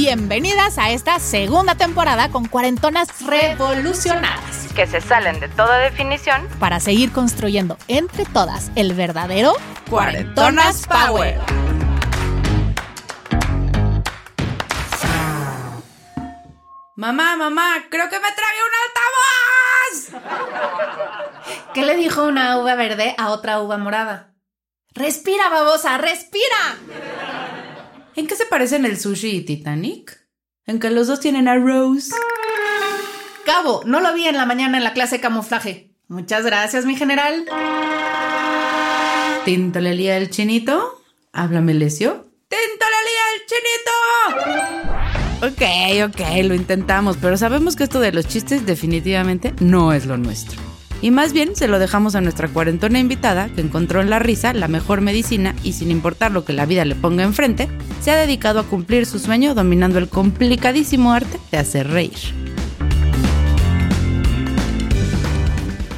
Bienvenidas a esta segunda temporada con cuarentonas revolucionadas. que se salen de toda definición. Para seguir construyendo entre todas el verdadero Cuarentonas Power. Mamá, mamá, creo que me tragué un altavoz. ¿Qué le dijo una uva verde a otra uva morada? Respira, babosa, respira. ¿En qué se parecen el sushi y Titanic? En que los dos tienen a Rose. Cabo, no lo vi en la mañana en la clase de camuflaje. Muchas gracias, mi general. Tintolelía el chinito. Háblame, Lesio. ¡Tintolelía el chinito! Ok, ok, lo intentamos, pero sabemos que esto de los chistes definitivamente no es lo nuestro. Y más bien se lo dejamos a nuestra cuarentona invitada, que encontró en la risa la mejor medicina y sin importar lo que la vida le ponga enfrente, se ha dedicado a cumplir su sueño dominando el complicadísimo arte de hacer reír.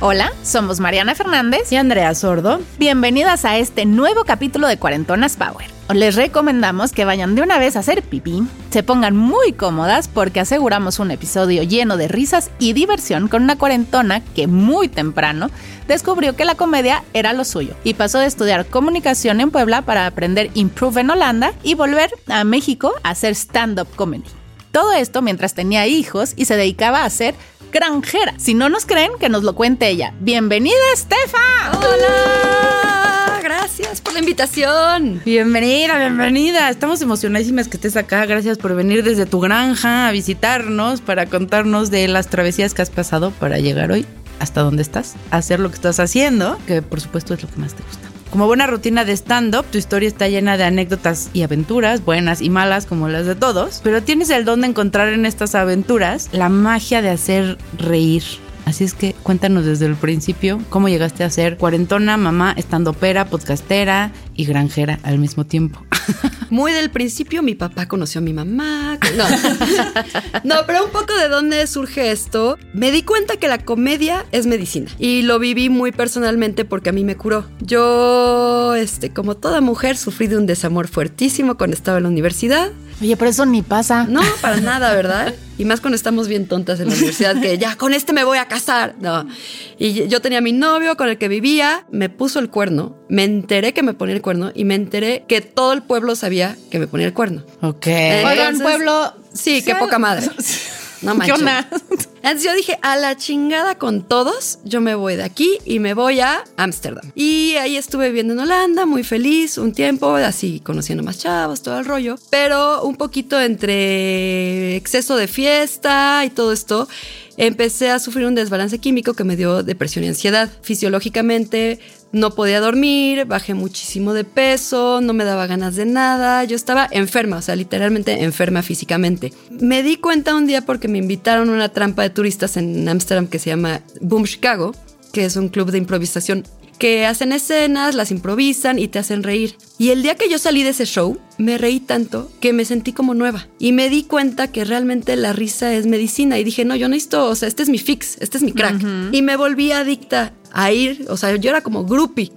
Hola, somos Mariana Fernández. Y Andrea Sordo, Bienvenidas a este nuevo capítulo de Cuarentonas Power. Les recomendamos que vayan de una vez a hacer pipí, se pongan muy cómodas porque aseguramos un episodio lleno de risas y diversión con una cuarentona que muy temprano descubrió que la comedia era lo suyo y pasó de estudiar comunicación en Puebla para aprender improve en Holanda y volver a México a hacer stand-up comedy. Todo esto mientras tenía hijos y se dedicaba a ser granjera. Si no nos creen, que nos lo cuente ella. Bienvenida, Estefa. Hola, gracias por la invitación. Bienvenida, bienvenida. Estamos emocionadísimas que estés acá. Gracias por venir desde tu granja a visitarnos para contarnos de las travesías que has pasado para llegar hoy hasta donde estás, a hacer lo que estás haciendo, que por supuesto es lo que más te gusta. Como buena rutina de stand-up, tu historia está llena de anécdotas y aventuras, buenas y malas como las de todos, pero tienes el don de encontrar en estas aventuras la magia de hacer reír. Así es que cuéntanos desde el principio cómo llegaste a ser cuarentona, mamá, estandopera, podcastera y granjera al mismo tiempo. Muy del principio mi papá conoció a mi mamá. No. no, pero un poco de dónde surge esto. Me di cuenta que la comedia es medicina y lo viví muy personalmente porque a mí me curó. Yo, este, como toda mujer, sufrí de un desamor fuertísimo cuando estaba en la universidad. Oye, pero eso ni pasa. No, para nada, ¿verdad? Y más cuando estamos bien tontas en la universidad, que ya con este me voy a casar. No. Y yo tenía a mi novio con el que vivía, me puso el cuerno, me enteré que me ponía el cuerno y me enteré que todo el pueblo sabía que me ponía el cuerno. Ok. Oigan, Entonces- pueblo. Sí, qué poca madre. No ¿Qué manches. onda? Entonces yo dije, a la chingada con todos, yo me voy de aquí y me voy a Ámsterdam. Y ahí estuve viviendo en Holanda, muy feliz, un tiempo, así conociendo más chavos, todo el rollo. Pero un poquito entre exceso de fiesta y todo esto, empecé a sufrir un desbalance químico que me dio depresión y ansiedad. Fisiológicamente no podía dormir, bajé muchísimo de peso, no me daba ganas de nada, yo estaba enferma, o sea, literalmente enferma físicamente. Me di cuenta un día porque me invitaron a una trampa de turistas en Ámsterdam que se llama Boom Chicago, que es un club de improvisación que hacen escenas, las improvisan y te hacen reír. Y el día que yo salí de ese show, me reí tanto que me sentí como nueva. Y me di cuenta que realmente la risa es medicina. Y dije, no, yo necesito, o sea, este es mi fix, este es mi crack. Y me volví adicta a ir, o sea, yo era como groupie,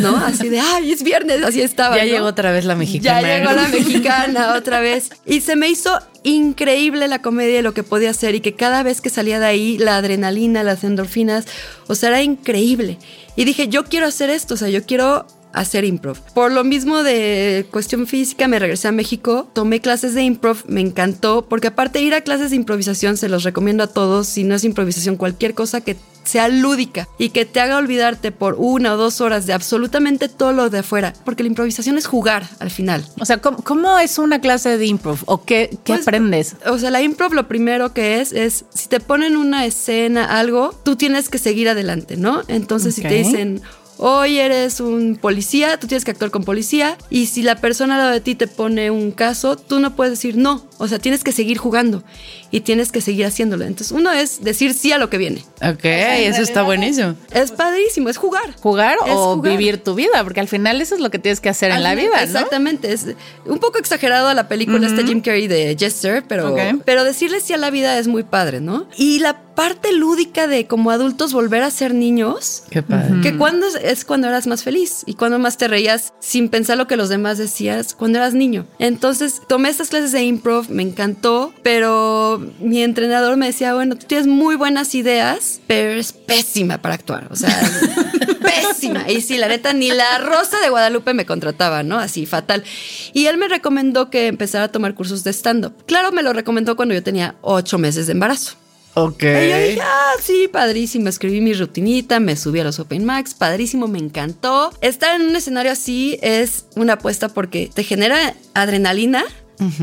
¿no? Así de, ay, es viernes, así estaba. Ya ¿no? llegó otra vez la mexicana. Ya llegó la mexicana otra vez. Y se me hizo increíble la comedia y lo que podía hacer y que cada vez que salía de ahí, la adrenalina, las endorfinas, o sea, era increíble. Y dije, yo quiero hacer esto, o sea, yo quiero hacer improv. Por lo mismo de cuestión física, me regresé a México, tomé clases de improv, me encantó, porque aparte ir a clases de improvisación se los recomiendo a todos, si no es improvisación, cualquier cosa que sea lúdica y que te haga olvidarte por una o dos horas de absolutamente todo lo de afuera, porque la improvisación es jugar al final. O sea, ¿cómo, cómo es una clase de improv? ¿O qué, qué Pues, aprendes? O sea, la improv lo primero que es, es si te ponen una escena, algo, tú tienes que seguir adelante, ¿no? Entonces, si te dicen, Hoy eres un policía, tú tienes que actuar con policía y si la persona al lado de ti te pone un caso, tú no puedes decir no. O sea, tienes que seguir jugando y tienes que seguir haciéndolo. Entonces, uno es decir sí a lo que viene. Ok, eso está buenísimo. Es padrísimo, es jugar. Jugar Es o jugar. vivir tu vida, porque al final eso es lo que tienes que hacer en la vida. Exactamente. Es un poco exagerado la película este Jim Carrey de Jester, pero, pero decirle sí a la vida es muy padre, ¿no? Y la parte lúdica de como adultos volver a ser niños. Qué padre. Que cuando es, es cuando eras más feliz y cuando más te reías sin pensar lo que los demás decías cuando eras niño. Entonces tomé estas clases de improv, me encantó, pero mi entrenador me decía, bueno, tú tienes muy buenas ideas, pero eres pésima para actuar. O sea, pésima. Y sí, la neta, ni la Rosa de Guadalupe me contrataba, ¿no? Así, fatal. Y él me recomendó que empezara a tomar cursos de stand-up. Claro, me lo recomendó cuando yo tenía ocho meses de embarazo. Ok. Y yo dije, ah, sí, padrísimo. Escribí mi rutinita, me subí a los Open Max, padrísimo, me encantó. Estar en un escenario así es una apuesta porque te genera adrenalina.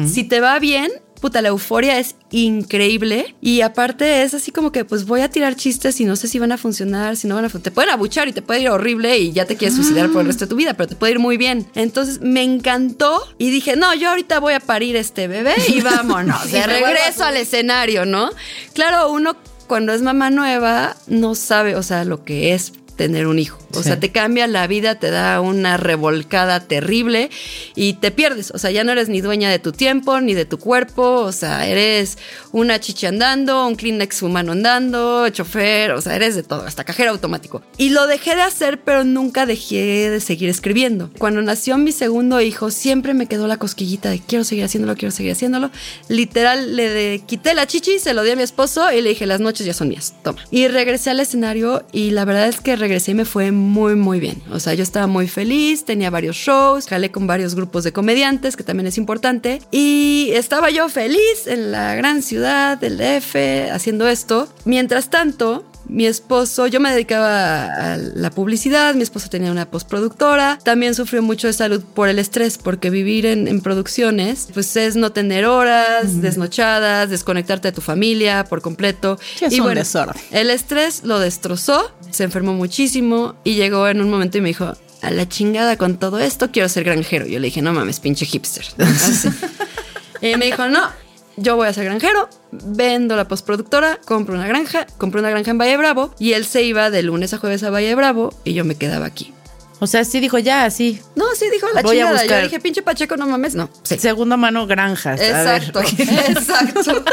Si te va bien, puta, la euforia es increíble. Y aparte es así como que, pues voy a tirar chistes y no sé si van a funcionar, si no van a funcionar. Te pueden abuchar y te puede ir horrible y ya te quieres suicidar por el resto de tu vida, pero te puede ir muy bien. Entonces me encantó y dije, no, yo ahorita voy a parir este bebé y vámonos. de regreso al escenario, ¿no? Claro, uno cuando es mamá nueva no sabe, o sea, lo que es tener un hijo. O Sí. sea, te cambia la vida, te da una revolcada terrible y te pierdes. O sea, ya no eres ni dueña de tu tiempo, ni de tu cuerpo. O sea, eres una chicha andando, un Kleenex humano andando, chofer, o sea, eres de todo, hasta cajero automático. Y lo dejé de hacer, pero nunca dejé de seguir escribiendo. Cuando nació mi segundo hijo, siempre me quedó la cosquillita de quiero seguir haciéndolo, quiero seguir haciéndolo. Literal, le de- quité la chichi, se lo di a mi esposo y le dije, las noches ya son mías, toma. Y regresé al escenario y la verdad es que regresé y me fue muy, muy bien. O sea, yo estaba muy feliz, tenía varios shows, jalé con varios grupos de comediantes, que también es importante. Y estaba yo feliz en la gran ciudad del DF haciendo esto. Mientras tanto, mi esposo, yo me dedicaba a la publicidad, mi esposo tenía una postproductora, también sufrió mucho de salud por el estrés, porque vivir en, en producciones, pues es no tener horas, desnochadas, desconectarte de tu familia por completo. Es un desorden. El estrés lo destrozó, se enfermó muchísimo y llegó en un momento y me dijo, a la chingada con todo esto, quiero ser granjero. Yo le dije, no mames, pinche hipster. Así. y me dijo, no, yo voy a ser granjero, vendo la postproductora, compro una granja, compré una granja en Valle Bravo y él se iba de lunes a jueves a Valle Bravo y yo me quedaba aquí. O sea, sí dijo ya, sí. No, sí, dijo la Voy a chingada. Yo buscar. dije, pinche Pacheco, no mames, no. Sí. Segunda mano granjas. A. Exacto, exacto.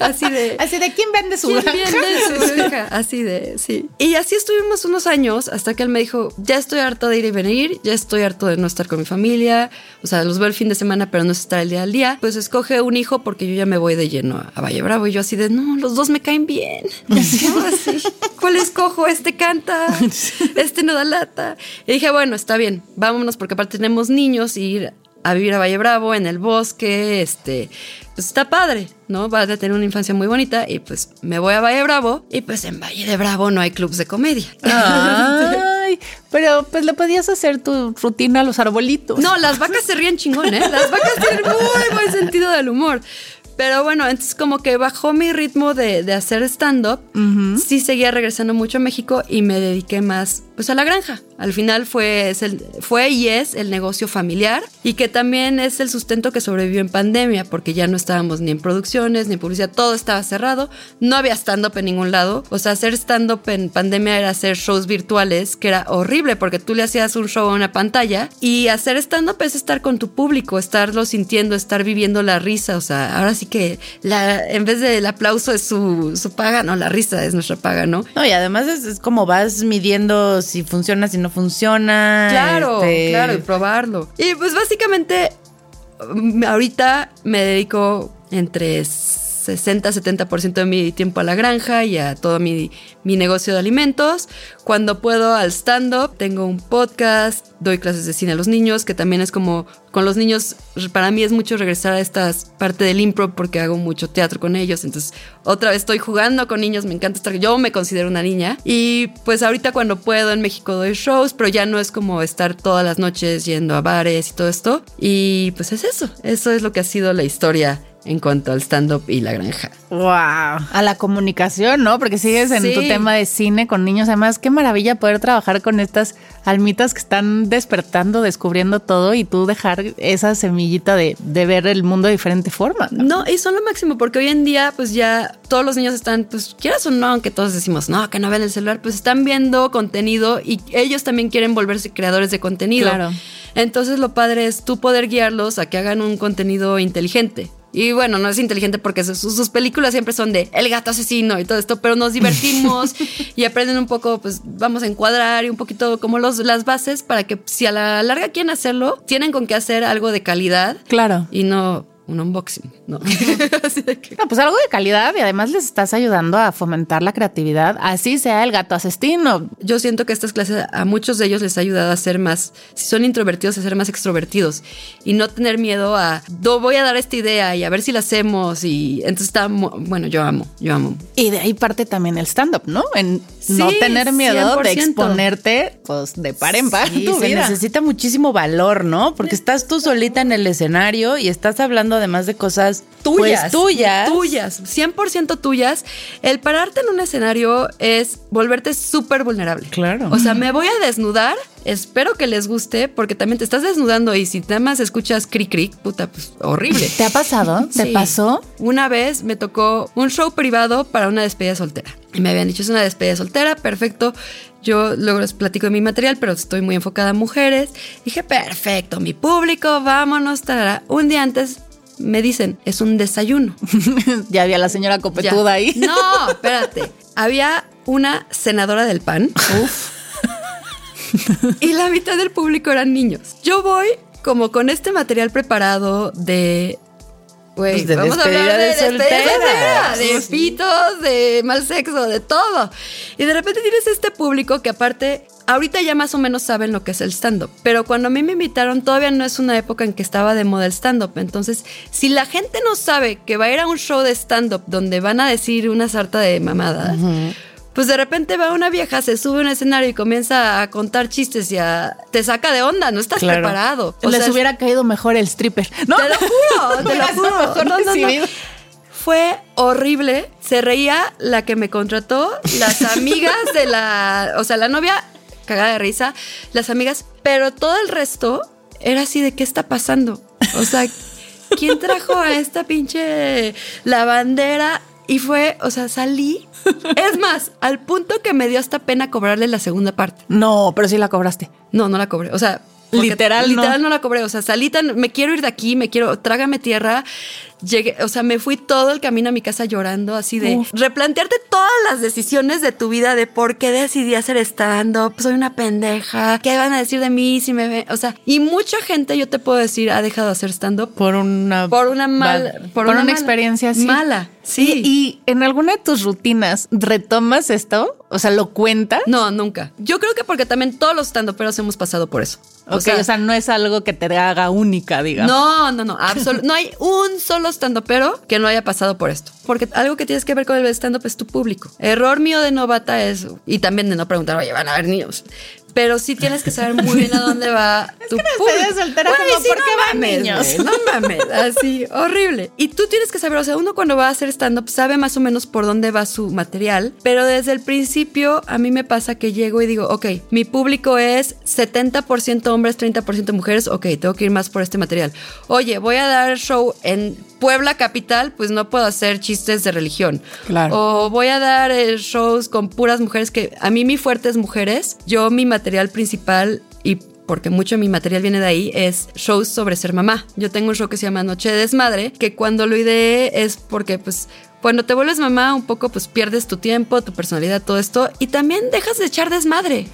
Así de... Así de quién vende su ¿Quién granja? vende su granja? Así de, sí. Y así estuvimos unos años hasta que él me dijo, ya estoy harto de ir y venir, ya estoy harto de no estar con mi familia, o sea, los veo el fin de semana, pero no es estar el día al día. Pues escoge un hijo porque yo ya me voy de lleno a Valle Bravo. Y yo así de, no, los dos me caen bien. Así, ¿cuál escojo? Este canta, este no da lata. Y dije, bueno, está bien, vámonos porque aparte tenemos niños y ir a vivir a Valle Bravo, en el bosque, este, pues está padre, ¿no? Vas a tener una infancia muy bonita y pues me voy a Valle Bravo y pues en Valle de Bravo no hay clubs de comedia. Ay, pero pues le podías hacer tu rutina a los arbolitos. No, las vacas se ríen chingón, ¿eh? Las vacas tienen muy buen sentido del humor. Pero bueno, entonces como que bajó mi ritmo de, de hacer stand-up. Sí seguía regresando mucho a México y me dediqué más pues a la granja. Al final fue, es el, fue y es el negocio familiar y que también es el sustento que sobrevivió en pandemia porque ya no estábamos ni en producciones ni en publicidad, todo estaba cerrado. No había stand-up en ningún lado. O sea, hacer stand-up en pandemia era hacer shows virtuales, que era horrible porque tú le hacías un show a una pantalla y hacer stand-up es estar con tu público, estarlo sintiendo, estar viviendo la risa. O sea, ahora sí que la, en vez del aplauso es su, su paga, no, la risa es nuestra paga, ¿no? No, y además es, es como vas midiendo si funciona, si no funciona. Claro, este, claro, y probarlo. Y pues básicamente mm, ahorita me dedico entre 60-70% de mi tiempo a la granja y a todo mi, mi negocio de alimentos. Cuando puedo al stand-up, tengo un podcast, doy clases de cine a los niños, que también es como con los niños, para mí es mucho regresar a esta parte del impro porque hago mucho teatro con ellos. Entonces, otra vez estoy jugando con niños, me encanta estar, yo me considero una niña. Y pues ahorita cuando puedo en México doy shows, pero ya no es como estar todas las noches yendo a bares y todo esto. Y pues es eso, eso es lo que ha sido la historia en cuanto al stand-up y la granja. Wow. A la comunicación, ¿no? Porque sigues en Sí. tu tema de cine con niños. Además, qué maravilla poder trabajar con estas almitas que están despertando, descubriendo todo y tú dejar esa semillita de, de ver el mundo de diferente forma. ¿no? No, y son lo máximo, porque hoy en día, pues ya todos los niños están, pues quieras o no, aunque todos decimos, no, que no ven el celular, pues están viendo contenido y ellos también quieren volverse creadores de contenido. Claro. Entonces lo padre es tú poder guiarlos a que hagan un contenido inteligente. Y bueno, no es inteligente porque sus, sus películas siempre son de el gato asesino y todo esto, pero nos divertimos y aprenden un poco, pues vamos a encuadrar y un poquito como los, las bases para que si a la larga quieren hacerlo, tienen con qué hacer algo de calidad Claro. y no un unboxing, ¿no? Así de que- No, pues algo de calidad y además les estás ayudando a fomentar la creatividad, así sea el gato asesino. Yo siento que estas clases a muchos de ellos les ha ayudado a ser más, si son introvertidos, a ser más extrovertidos y no tener miedo a, no voy a dar esta idea y a ver si la hacemos y entonces está, bueno, yo amo, yo amo. Y de ahí parte también el stand-up, ¿no? En no Sí, tener miedo de 100%. exponerte, pues, de par en par Sí, tu se vida. necesita muchísimo valor, ¿no? Porque estás tú solita en el escenario y estás hablando además de cosas tuyas. pues, tuyas. Tuyas, 100% tuyas. El pararte en un escenario es volverte súper vulnerable. Claro. O sea, me voy a desnudar. Espero que les guste porque también te estás desnudando y si nada más escuchas cric cric, puta, pues horrible. ¿Te ha pasado? ¿Te Sí. pasó? Una vez me tocó un show privado para una despedida soltera. Y me habían dicho, es una despedida soltera, perfecto. Yo luego les platico de mi material, pero estoy muy enfocada en mujeres. Dije, perfecto, mi público, vámonos. tarara. Un día antes me dicen, es un desayuno. ya había la señora Ya. copetuda ahí. No, espérate. Había una senadora del PAN. y la mitad del público eran niños. Yo voy como con este material preparado de. Pues de vamos a hablar de, de soltera. soltera, de pitos, de mal sexo, de todo. Y de repente tienes este público que aparte, ahorita ya más o menos saben lo que es el stand-up. Pero cuando a mí me invitaron, todavía no es una época en que estaba de moda el stand-up. Entonces, si la gente no sabe que va a ir a un show de stand-up donde van a decir una sarta de mamadas, pues de repente va una vieja, se sube a un escenario y comienza a contar chistes y a, te saca de onda, no estás Claro. preparado. O Les sea, hubiera caído mejor el stripper. No, te lo juro, te lo juro. mejor No, no, no. Fue horrible. Se reía la que me contrató, las amigas de la, o sea, la novia cagada de risa, las amigas, pero todo el resto era así de qué está pasando. O sea, ¿quién trajo a esta pinche lavandera? Y fue, o sea, salí. Es más, al punto que me dio hasta pena cobrarle la segunda parte. No, pero sí la cobraste. No, no la cobré. O sea, porque Literal, no. literal no. la cobré. O sea, salí tan, me quiero ir de aquí, me quiero, trágame tierra. Llegué, o sea, me fui todo el camino a mi casa llorando, así de Uf. replantearte todas las decisiones de tu vida, de por qué decidí hacer stand-up, soy una pendeja, qué van a decir de mí si me ven. O sea, y mucha gente, yo te puedo decir, ha dejado de hacer stand-up Por una. por una mala, Vale. Por una una mala- experiencia así. Mala, sí. Y, y en alguna de tus rutinas, ¿retomas esto? O sea, ¿lo cuentas? no, nunca. Yo creo que porque también todos los stand-uperos hemos pasado por eso. Ok, o sea, no es algo que te haga única, digamos. No, no, no, absolu- no hay un solo stand-upero que no haya pasado por esto. Porque algo que tienes que ver con el stand-up es tu público. Error mío de novata es, y también de no preguntar, oye, van a haber niños. Pero sí tienes que saber muy bien a dónde va tu que público. soltera, como, sí, ¿por no qué van mames, niños? No mames, así, horrible. Y tú tienes que saber, o sea, uno cuando va a hacer stand-up sabe más o menos por dónde va su material, pero desde el principio a mí me pasa que llego y digo, ok, mi público es 70% hombres, 30% mujeres, ok, tengo que ir más por este material. Oye, voy a dar show en Puebla capital, pues no puedo hacer chistes de religión. Claro. O voy a dar eh, shows con puras mujeres que a mí mi fuerte es mujeres. Yo mi material principal y porque mucho de mi material viene de ahí, es shows sobre ser mamá. Yo tengo un show que se llama Noche de Desmadre, que cuando lo ideé es porque pues cuando te vuelves mamá un poco pues pierdes tu tiempo, tu personalidad, todo esto y también dejas de echar desmadre.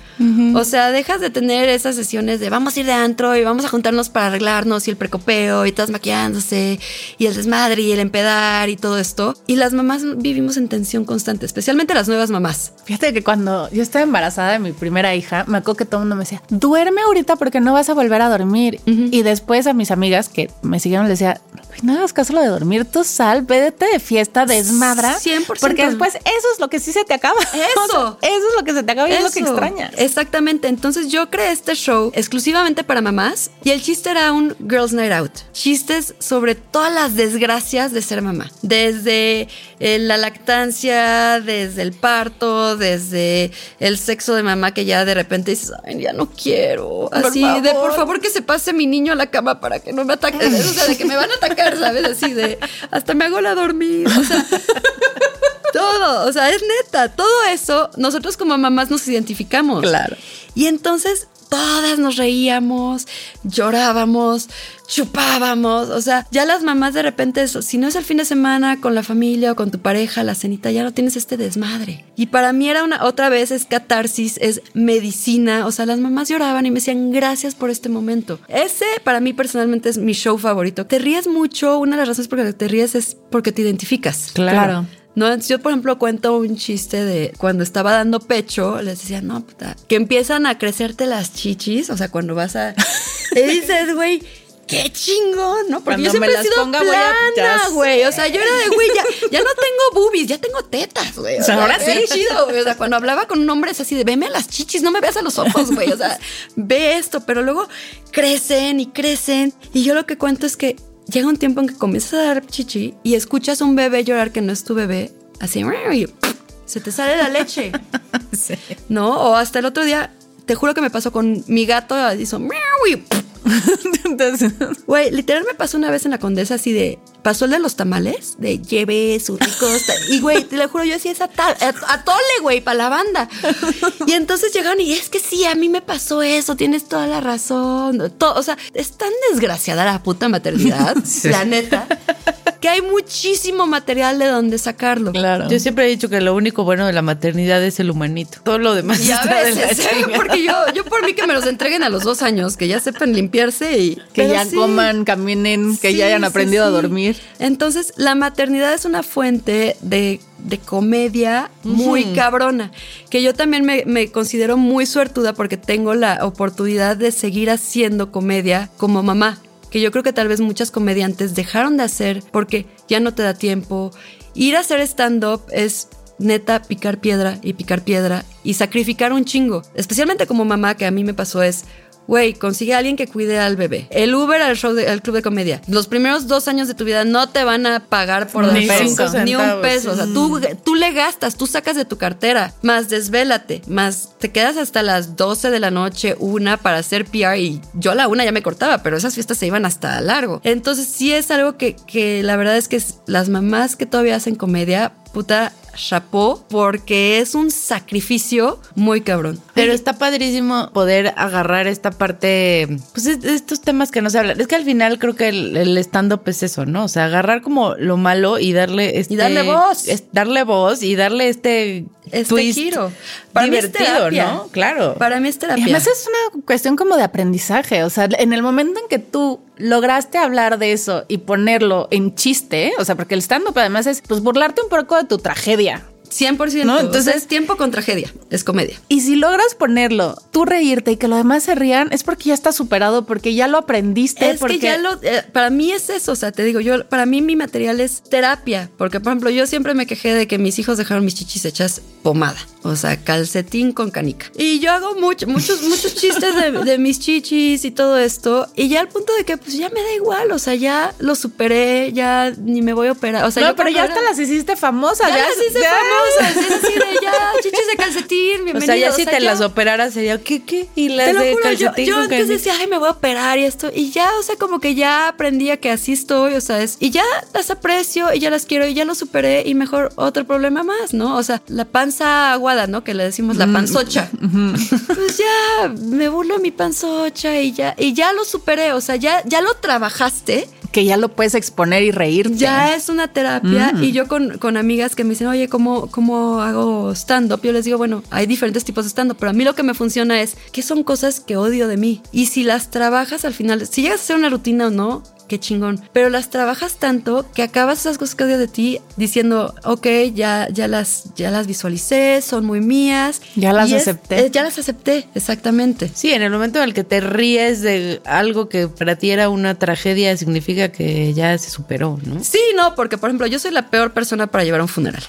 O sea, dejas de tener esas sesiones de vamos a ir de antro y vamos a juntarnos para arreglarnos y el precopeo y todas maquillándose y el desmadre y el empedar y todo esto. Y las mamás vivimos en tensión constante, especialmente las nuevas mamás. Fíjate que cuando yo estaba embarazada de mi primera hija, me acuerdo que todo el mundo me decía, duerme ahorita porque no vas a volver a dormir. Y después a mis amigas que me siguieron les decía, "Güey, no hagas caso lo de dormir, tú sal, vete de fiesta, desmadras. 100%. Porque después eso es lo que sí se te acaba. Eso. eso es lo que se te acaba y es lo que extrañas. Exactamente. Entonces yo creé este show exclusivamente para mamás y el chiste era un Girls Night Out. Chistes sobre todas las desgracias de ser mamá. Desde eh, la lactancia, desde el parto, desde el sexo de mamá que ya de repente dices, ay, ya no quiero. Así de, por favor que se pase mi niño a la cama para que no me ataque. O sea, de que me van a atacar, ¿sabes? Así de, hasta me hago la dormir. O sea, todo, o sea, es neta, todo eso, nosotros como mamás nos identificamos. Claro. Y entonces todas nos reíamos, llorábamos, chupábamos, o sea, ya las mamás de repente, eso, si no es el fin de semana con la familia o con tu pareja, la cenita, ya no tienes este desmadre. Y para mí era una, otra vez es catarsis, es medicina, o sea, las mamás lloraban y me decían gracias por este momento. Ese para mí personalmente es mi show favorito. Te ríes mucho, una de las razones por las que te ríes es porque te identificas. Claro. No, yo por ejemplo cuento un chiste de cuando estaba dando pecho, les decía, no, puta, que empiezan a crecerte las chichis, o sea, cuando vas a... y dices, güey, qué chingón, ¿no? Porque Cuando yo siempre me he las sido ponga, plana, güey. O sea, yo era de, güey, ya, ya no tengo boobies, ya tengo tetas, güey. O sea, Ahora sí. chido, güey. O sea, cuando hablaba con un hombre es así de, veme a las chichis, no me veas a los ojos, güey. O sea, ve esto, pero luego crecen y crecen. Y yo lo que cuento es que llega un tiempo en que comienzas a dar chichi y escuchas a un bebé llorar que no es tu bebé, así, y se te sale la leche. Sí. ¿No? O hasta el otro día, te juro que me pasó con mi gato, hizo Entonces, Güey, literal me pasó una vez en la condesa así de. Pasó el de los tamales, de lleve sus ricos. Y güey, te lo juro, yo decía esa tal. A, a tole, güey, para la banda. Y entonces llegaron y es que sí, a mí me pasó eso, tienes toda la razón. To- o sea, es tan desgraciada la puta maternidad, la neta, que hay muchísimo material de donde sacarlo. claro. Yo siempre he dicho que lo único bueno de la maternidad es el humanito. Todo lo demás Y a está de la veces, ¿eh? porque yo, yo por mí que me los entreguen a los dos años, que ya sepan limpiarse y que pero ya sí. coman, caminen, que Sí, ya hayan sí, aprendido a sí. Entonces, la maternidad es una fuente de, de comedia muy cabrona, que yo también me, me considero muy suertuda porque tengo la oportunidad de seguir haciendo comedia como mamá, que yo creo que tal vez muchas comediantes dejaron de hacer porque ya no te da tiempo. Ir a hacer stand-up es neta picar piedra y picar piedra y sacrificar un chingo, especialmente como mamá que a mí me pasó es... Güey, consigue a alguien que cuide al bebé. El Uber al show de- al club de comedia. Los primeros dos años de tu vida no te van a pagar por Ni cinco ni un peso. O sea, sí. tú, tú le gastas, tú sacas de tu cartera, más desvélate, más te quedas hasta las 12 de la noche, una para hacer PR y yo a la una ya me cortaba, pero esas fiestas se iban hasta largo. Entonces sí es algo que, que la verdad es que las mamás que todavía hacen comedia, puta, chapó, porque es un sacrificio muy cabrón. Pero está padrísimo poder agarrar esta parte, pues es- estos temas que no se hablan. Es que al final creo que el, el stand-up es eso, ¿no? O sea, agarrar como lo malo y darle este, darle voz. es- darle voz y darle este, Este twist giro. Para mí es divertido. ¿no? Claro. Para mí es Y terapia. además es una cuestión como de aprendizaje. O sea, en el momento en que tú lograste hablar de eso y ponerlo en chiste, o sea, porque el stand-up además es pues burlarte un poco tu tragedia. 100%. ¿No? Entonces Entonces- es tiempo con tragedia. Es comedia. Y si logras ponerlo, tú reírte y que los demás se rían, es porque ya está superado, porque ya lo aprendiste. Es porque que ya lo, eh, para mí es eso, o sea, te digo, yo, para mí mi material es terapia, porque por ejemplo, yo siempre me quejé de que mis hijos dejaron mis chichis hechas pomada, o sea, calcetín con canica. Y yo hago mucho, muchos, muchos chistes de, de mis chichis y todo esto, y ya al punto de que pues ya me da igual, o sea, ya lo superé, ya ni me voy a operar, o sea, no, yo pero ya hasta era- las hiciste famosas. ya, las hice ya- famosas, es así de ya, chichis de calcetín, o bienvenido. sea, ya si te ya- las operaras sería, ¿qué, qué? Y las te lo de juro, yo, calcetín yo con antes canica. decía, ay, me voy a operar y esto. Y ya, o sea, como que ya aprendí a que así estoy, o sea, es, y ya las aprecio y ya las quiero y ya lo superé y mejor otro problema más, ¿no? O sea, la panza aguada, ¿no? Que le decimos la panzocha. Pues ya me burlo mi panzocha y ya, y ya lo superé, o sea, ya, ya lo trabajaste. Que ya lo puedes exponer y reírte. Ya es una terapia y yo con, con amigas que me dicen, oye, ¿cómo, ¿cómo hago stand-up? Yo les digo, bueno, hay diferentes tipos de stand-up, pero a mí lo que me funciona es que son cosas que odio de mí. Y si las trabajas al final, si llegas a hacer una rutina o no, qué chingón. Pero las trabajas tanto que acabas esas cosas que odio de ti diciendo, ok, ya, ya, las, ya las visualicé, son muy mías. Ya las Y es- acepté. ya las acepté, exactamente. Sí, en el momento en el que te ríes de algo que para ti era una tragedia, significa que ya se superó, ¿no? Sí, no, porque por ejemplo, yo soy la peor persona para llevar a un funeral.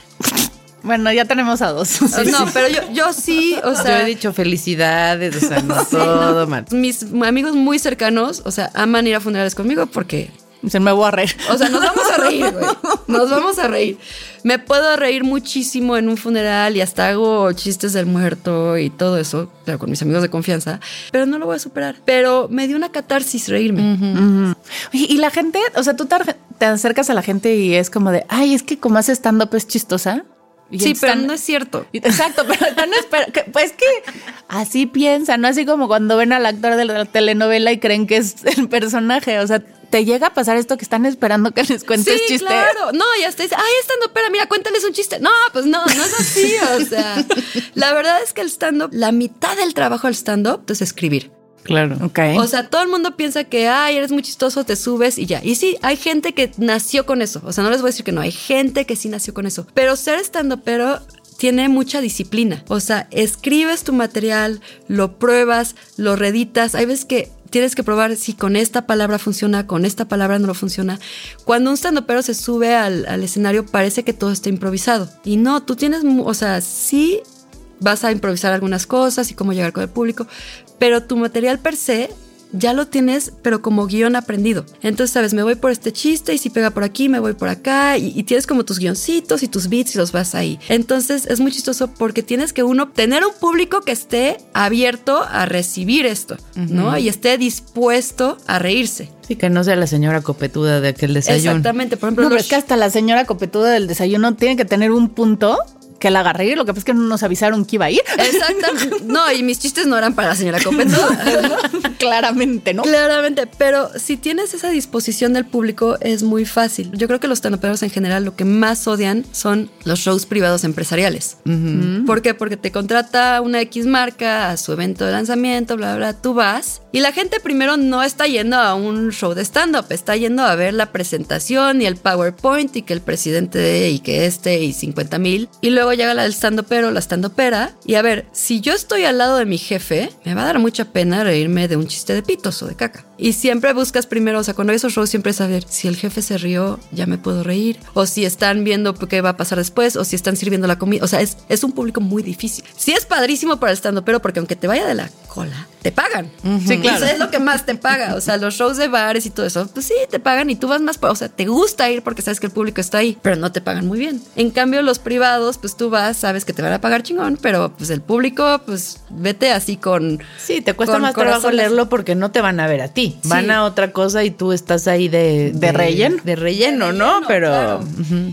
Bueno, ya tenemos a dos. no, pero yo, yo sí, o Yo sea, he dicho felicidades, o sea, no todo mal. mis amigos muy cercanos, o sea, aman ir a funerales conmigo porque Se me voy a reír. O sea, nos vamos a reír, güey. Nos vamos a reír. Me puedo reír muchísimo en un funeral y hasta hago chistes del muerto y todo eso, claro, con mis amigos de confianza, pero no lo voy a superar. Pero me dio una catarsis reírme. Oye, y la gente, o sea, tú te, te acercas a la gente y es como de, ay, es que como hace stand-up es chistosa. Y Sí, pero están- no es cierto. Exacto, pero están esper- que- pues que así piensan, ¿no? Así como cuando ven al actor de la telenovela y creen que es el personaje. O sea, te llega a pasar esto que están esperando que les cuentes Sí, chistes. claro. No, y hasta dice, ay, estando, pero mira, cuéntales un chiste. No, pues no, no es así. O sea, la verdad es que el stand-up, la mitad del trabajo del stand-up es escribir. Claro. Ok. O sea, todo el mundo piensa que, ay, eres muy chistoso, te subes y ya. Y sí, hay gente que nació con eso. O sea, no les voy a decir que no, hay gente que sí nació con eso. Pero ser estando, pero tiene mucha disciplina. O sea, escribes tu material, lo pruebas, lo reditas. Hay veces que tienes que probar si con esta palabra funciona, con esta palabra no lo funciona. Cuando un stand pero se sube al, al escenario, parece que todo está improvisado. Y no, tú tienes, o sea, sí vas a improvisar algunas cosas y cómo llegar con el público, pero tu material per se ya lo tienes, pero como guion aprendido. Entonces, sabes, me voy por este chiste y si pega por aquí, me voy por acá y, y tienes como tus guioncitos y tus beats y los vas ahí. Entonces, es muy chistoso porque tienes que uno tener un público que esté abierto a recibir esto, ¿no? Y esté dispuesto a reírse. Sí, que no sea la señora copetuda de aquel desayuno. Exactamente. Por ejemplo, no, pero es que hasta la señora copetuda del desayuno tiene que tener un punto que la haga reír. Lo que pasa es que no nos avisaron que iba a ir. Exactamente. No, y mis chistes no eran para la señora Copetuda. Claramente, ¿no? Claramente, pero si tienes esa disposición del público es muy fácil. Yo creo que los tanoperos en general lo que más odian son los shows privados empresariales. ¿Por qué? Porque te contrata una X marca a su evento de lanzamiento, bla, bla, bla, tú vas y la gente primero no está yendo a un show de stand-up, está yendo a ver la presentación y el PowerPoint y que el presidente de y que este y 50 mil y luego llega la del stand-upero, la stand-upera y a ver, si yo estoy al lado de mi jefe, me va a dar mucha pena reírme de un chiste de pitos o de caca. Y siempre buscas primero, o sea, cuando hay esos shows siempre saber si el jefe se rió, ya me puedo reír, o si están viendo qué va a pasar después, o si están sirviendo la comida. O sea, es, es un público muy difícil. Sí es padrísimo para el stand pero porque aunque te vaya de la cola, te pagan. Sí, claro. Eso es lo que más te paga. O sea, los shows de bares y todo eso, pues sí, te pagan y tú vas más, o sea, te gusta ir porque sabes que el público está ahí, pero no te pagan muy bien. En cambio, los privados, pues tú vas, sabes que te van a pagar chingón, pero pues el público, pues vete así con... Sí, te cuesta con más trabajo leerlo porque no te van a ver a ti. Sí. Van a otra cosa y tú estás ahí de... ¿De relleno? De relleno, ¿no? relleno, Pero... claro.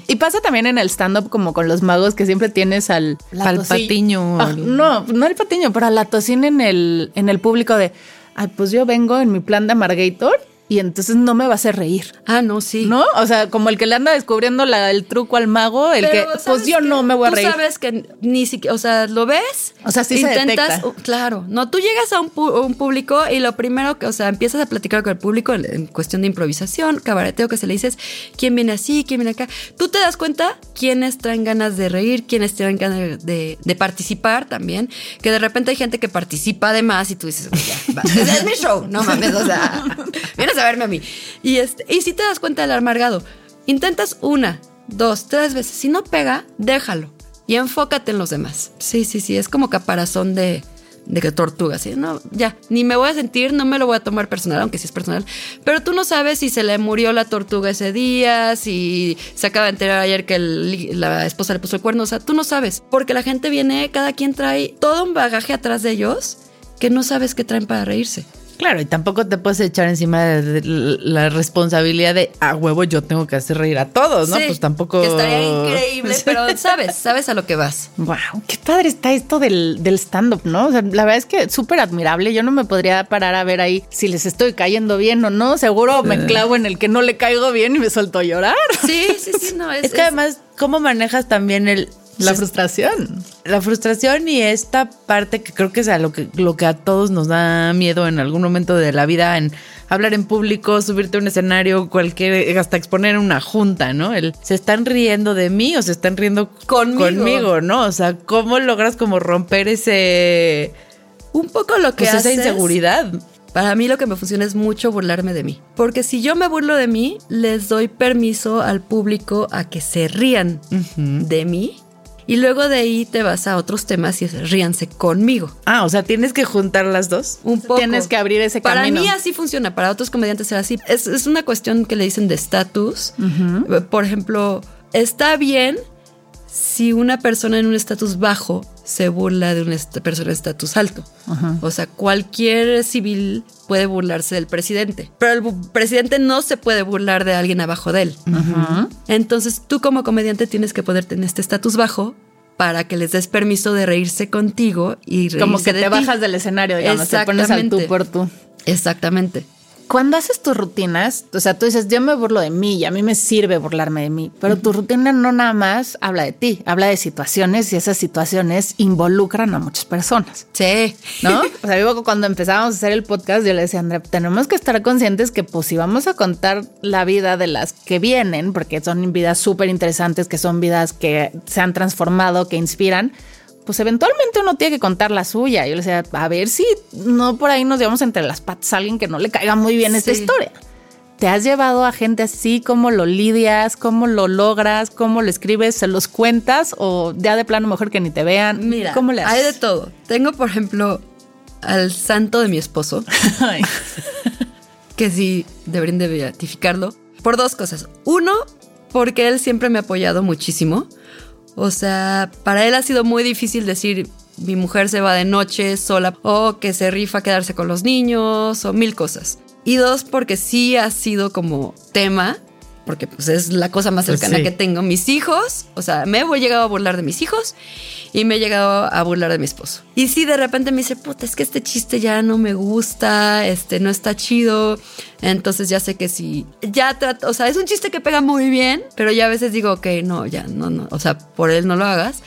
Y pasa también en el stand-up como con los magos que siempre tienes al... Al patiño. Ah, no, no el patiño, pero a la tocina en el, en el público de, ay, pues yo vengo en mi plan de Amargator y entonces no me va a hacer reír. Ah, no, sí. ¿No? O sea, como el que le anda descubriendo la- el truco al mago, el Pero que, pues ¿sabes yo no me voy a Tú reír. sabes que ni siquiera, o sea, lo ves. O sea, sí se detecta. uh, claro, no, tú llegas a un, pu- un público y lo primero que, o sea, empiezas a platicar con el público en, en cuestión de improvisación, cabareteo, que se le dices, quién viene así, quién viene acá. Tú te das cuenta quiénes traen ganas de reír, quiénes traen ganas de, de participar también, que de repente hay gente que participa además y tú dices, ya, va, es mi show, no mames, o sea, vienes a verme a mí. Y, este, y si te das cuenta del amargado, intentas una, dos, tres veces, si no pega, déjalo y enfócate en los demás. Sí, sí, sí, es como caparazón de, de que tortuga, ¿sí? No, ya, ni me voy a sentir, no me lo voy a tomar personal, aunque sí es personal, pero tú no sabes si se le murió la tortuga ese día, si se acaba de enterar ayer que la esposa le puso el cuerno, o sea, tú no sabes, porque la gente viene, cada quien trae todo un bagaje atrás de ellos que no sabes qué traen para reírse. Claro, y tampoco te puedes echar encima de, la responsabilidad de a huevo yo tengo que hacer reír a todos, ¿no? Sí, pues tampoco. Que estaría increíble, pero sabes, sabes a lo que vas. Wow, qué padre está esto del, del stand-up, ¿no? O sea, la verdad es que es súper admirable. Yo no me podría parar a ver ahí si les estoy cayendo bien o no. Seguro me clavo en el que no le caigo bien y me suelto a llorar. Sí, sí, sí, no, es, Es que es- además, ¿cómo manejas también el La frustración. La frustración y esta parte que creo que es a lo que, lo que a todos nos da miedo en algún momento de la vida, en hablar en público, subirte a un escenario, cualquier, hasta exponer una junta, ¿no? El, ¿se están riendo de mí o se están riendo Conmigo. conmigo, ¿no? O sea, ¿cómo logras como romper ese... Un poco lo que Pues esa haces- inseguridad. Para mí lo que me funciona es mucho burlarme de mí. Porque si yo me burlo de mí, les doy permiso al público a que se rían de mí. Y luego de ahí te vas a otros temas y es ríanse conmigo. Ah, o sea, tienes que juntar las dos. Un poco. Tienes que abrir ese Para camino. mí así funciona, para otros comediantes será así. Es, es una cuestión que le dicen de estatus. Por ejemplo, está bien si una persona en un estatus bajo se burla de una persona en estatus alto. O sea, cualquier civil puede burlarse del presidente, pero el presidente no se puede burlar de alguien abajo de él. Entonces tú como comediante tienes que ponerte en este estatus para que les des permiso de reírse contigo y reírse Como que de te ti. bajas del escenario, digamos, te pones al tú por tú. Exactamente. Cuando haces tus rutinas, o sea, tú dices, yo me burlo de mí y a mí me sirve burlarme de mí, pero tu rutina no nada más habla de ti, habla de situaciones y esas situaciones involucran a muchas personas. Sí. ¿No? O sea, que cuando empezábamos a hacer el podcast, yo le decía Andrea, tenemos que estar conscientes que pues si vamos a contar la vida de las que vienen, porque son vidas súper interesantes, que son vidas que se han transformado, que inspiran, pues eventualmente uno tiene que contar la suya. Yo le decía, a ver si no por ahí nos llevamos entre las patas a alguien que no le caiga muy bien esta historia. ¿Te has llevado a gente así? ¿Cómo lo lidias? ¿Cómo lo logras? ¿Cómo lo escribes? ¿Se los cuentas? ¿O ya de plano mejor que ni te vean? Mira, ¿cómo le haces? hay de todo. Tengo, por ejemplo, al santo de mi esposo, que sí deberían de beatificarlo, por dos cosas. Uno, porque él siempre me ha apoyado muchísimo. O sea, para él ha sido muy difícil decir mi mujer se va de noche sola o que se rifa a quedarse con los niños o mil cosas. Y dos, porque sí ha sido como tema, porque pues es la cosa más Pues cercana sí. que tengo. Mis hijos, o sea, me he llegado a burlar de mis hijos y me he llegado a burlar de mi esposo. Y sí, de repente me dice, puta, es que este chiste ya no me gusta, este no está chido. Entonces ya sé que sí, ya trato, o sea, es un chiste que pega muy bien, pero ya a veces digo, ok, no, ya, no, no, o sea, por él no lo hagas.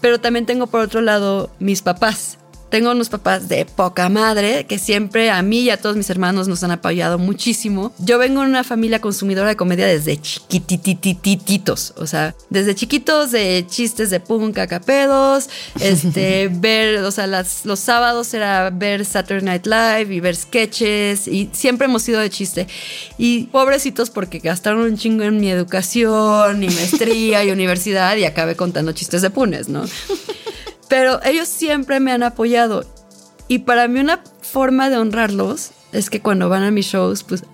Pero también tengo por otro lado mis papás. Tengo unos papás de poca madre que siempre a mí y a todos mis hermanos nos han apoyado muchísimo. Yo vengo de una familia consumidora de comedia desde chiquitititititos. O sea, desde chiquitos de chistes de punk a capedos, este, ver, o sea, las- los sábados era ver Saturday Night Live y ver sketches y siempre hemos sido de chiste. Y pobrecitos porque gastaron un chingo en mi educación y maestría y universidad y acabé contando chistes de punes, ¿no? Pero ellos siempre me han apoyado. Y para mí una forma de honrarlos es que cuando van a mis shows, pues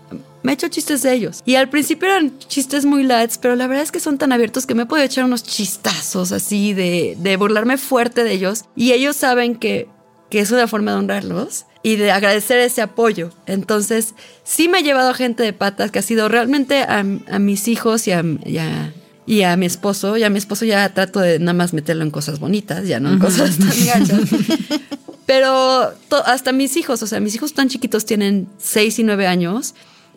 me echo chistes de ellos. Y al principio eran chistes muy lights, pero la verdad es que son tan abiertos que me puedo echar unos chistazos así de, de burlarme fuerte de ellos. Y ellos saben que, que es una forma de honrarlos y de agradecer ese apoyo. Entonces, sí me he llevado gente de patas que ha sido realmente a, mis hijos y a- y a mi esposo. Y a mi esposo ya trato de nada más meterlo en cosas bonitas, ya no en cosas tan gachas. Pero to- hasta mis hijos, o sea, mis hijos tan chiquitos tienen 6 y 9 años.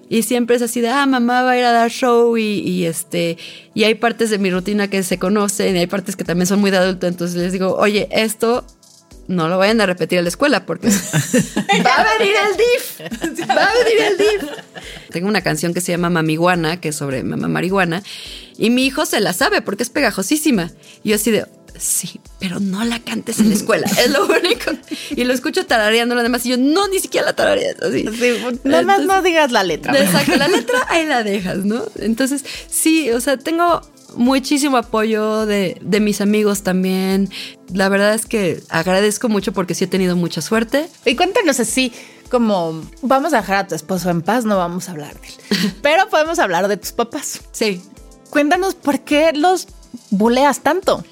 Y siempre es así de, ah, mamá va a ir a dar show y, y, este, y hay partes de mi rutina que se conocen y hay partes que también son muy de adulto. Entonces les digo, oye, esto no lo vayan a repetir en la escuela porque va a venir el DIF. Va a venir el DIF. Tengo una canción que se llama Mamiguana, que es sobre mamá marihuana. Y mi hijo se la sabe porque es pegajosísima. Y yo así de, sí, pero no la cantes en la escuela. Es lo único. Y lo escucho tarareando lo demás. Y yo, no, ni siquiera la tarareas. Así. Nada más no digas la letra. Exacto, la letra ahí la dejas, ¿no? Entonces, sí, o sea, tengo muchísimo apoyo de, de mis amigos también. La verdad es que agradezco mucho porque sí he tenido mucha suerte. Y cuéntanos así, como vamos a dejar a tu esposo en paz, no vamos a hablar de él. Pero podemos hablar de tus papás. Sí. Cuéntanos por qué los buleas tanto.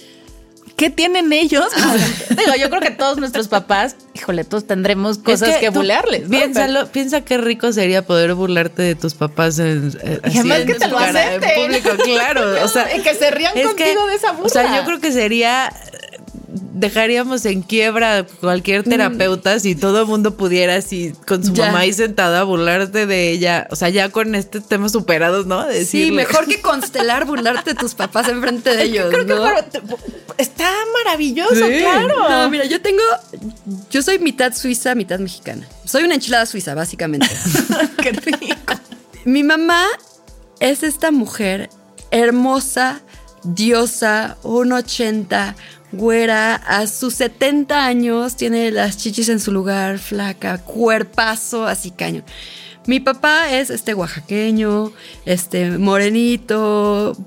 ¿Qué tienen ellos? Digo, yo creo que todos nuestros papás, híjole, todos tendremos cosas Es que, tú bulearles. ¿no? Piénsalo, piensa qué rico sería poder burlarte de tus papás en, eh, Y además que en te lo cara, en acepten. público, claro. O sea, Y que se rían contigo de esa O sea, burla. yo creo que sería dejaríamos en quiebra cualquier terapeuta si todo el mundo pudiera así con su Ya. mamá ahí sentada a burlarte de ella. O sea, ya con este tema superados, ¿no? Sí, Decirle- mejor que constelar burlarte de tus papás enfrente de ellos, Creo que está maravilloso, Sí. claro. No, mira, yo tengo. Yo soy mitad suiza, mitad mexicana. Soy una enchilada suiza, básicamente. Qué rico. Mi mamá es esta mujer hermosa, diosa, 1,80, güera, a sus 70 años, tiene las chichis en su lugar, flaca, cuerpazo, así caño. Mi papá es este oaxaqueño, este morenito,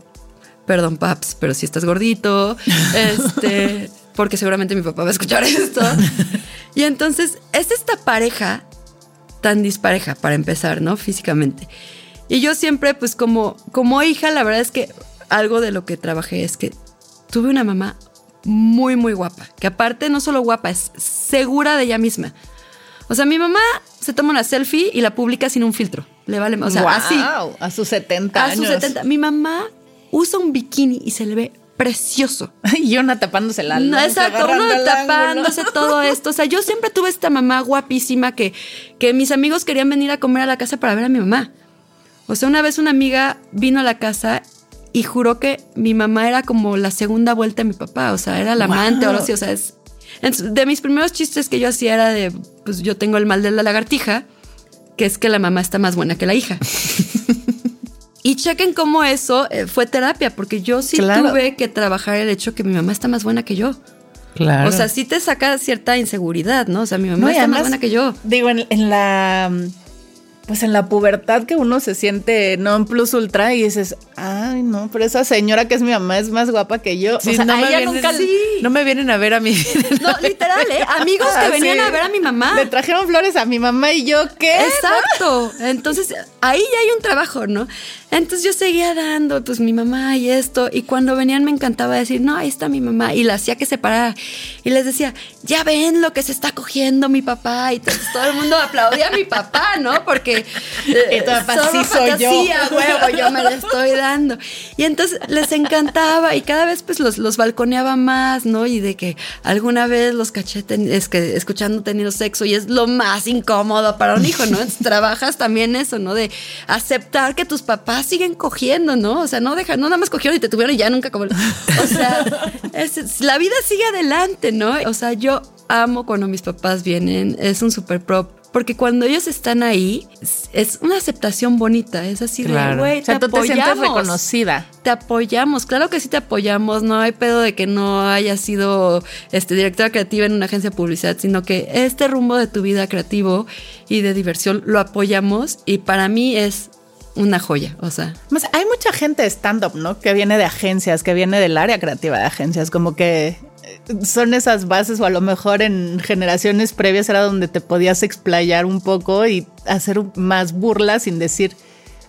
perdón, paps, pero si estás gordito, este, porque seguramente mi papá va a escuchar esto. Y entonces es esta pareja tan dispareja para empezar, ¿no? Físicamente. Y yo siempre, pues como, como hija, la verdad es que algo de lo que trabajé es que tuve una mamá muy, muy guapa, que aparte no solo guapa, es segura de ella misma. O sea, mi mamá se toma una selfie y la publica sin un filtro. Le vale, o sea, Guau, así. A sus 70 A años. sus 70. Mi mamá usa un bikini y se le ve precioso. Y una tapándose la No, exacto, uno tapándose ángulo. todo esto. O sea, yo siempre tuve esta mamá guapísima que, que mis amigos querían venir a comer a la casa para ver a mi mamá. O sea, una vez una amiga vino a la casa y juró que mi mamá era como la segunda vuelta de mi papá. O sea, era la amante o algo así. O sea, es. Entonces, de mis primeros chistes que yo hacía era de, pues yo tengo el mal de la lagartija, que es que la mamá está más buena que la hija. Y chequen cómo eso eh, fue terapia, porque yo sí Claro. tuve que trabajar el hecho que mi mamá está más buena que yo. Claro. O sea, sí te saca cierta inseguridad, ¿no? O sea, mi mamá No, está más buena que yo. Digo, en, en la. Pues en la pubertad que uno se siente no en plus ultra y dices, ay, no, pero esa señora que es mi mamá es más guapa que yo. Sí, o sea, no, a me ella vienen, nunca Sí. no me vienen a ver a mí. No, literal, ¿eh? Amigos que Ah, venían sí. a ver a mi mamá. Le trajeron flores a mi mamá y yo, ¿qué? Exacto. Entonces, ahí ya hay un trabajo, ¿no? Entonces yo seguía dando, pues mi mamá y esto, y cuando venían me encantaba decir, no, ahí está mi mamá, y la hacía que se parara, y les decía, ya ven lo que se está cogiendo mi papá, y entonces todo el mundo aplaudía a mi papá, ¿no? Porque... eh, papá, "Sí soy yo". fantasía, huevo, yo me la estoy dando. Y entonces les encantaba, y cada vez pues los, los balconeaba más, ¿no? Y de que alguna vez los caché es que escuchando teniendo sexo, y es lo más incómodo para un hijo, ¿no? Entonces trabajas también eso, ¿no? De aceptar que tus papás siguen cogiendo, ¿no? O sea, no deja, no nada más cogieron y te tuvieron y ya nunca como. O sea, es- la vida sigue adelante, ¿no? O sea, yo amo cuando mis papás vienen, es un super prop. Porque cuando ellos están ahí, es- una aceptación bonita. Es así de, Claro. güey, O sea, te tú te sientes apoyamos reconocida. te apoyamos, claro que sí te apoyamos, no hay pedo de que no hayas sido este, directora creativa en una agencia de publicidad, sino que este rumbo de tu vida creativo y de diversión lo apoyamos y para mí es una joya, o sea. Más, hay mucha gente stand-up, ¿no? Que viene de agencias, que viene del área creativa de agencias, como que eh, son esas bases o a lo mejor en generaciones previas era donde te podías explayar un poco y hacer más burla sin decir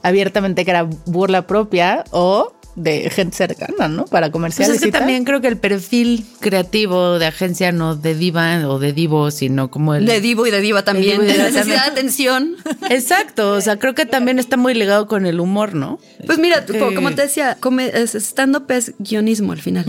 abiertamente que era burla propia o de gente cercana, ¿no? Para Pues comerciales. es que y tal. también creo que el perfil creativo de agencia, no de diva o de divo, sino como el... De divo y de diva también, De y necesidad de atención. Exacto, o sea, creo que también está muy ligado con el humor, ¿no? Pues mira, Eh, como te decía, stand-up es guionismo al final.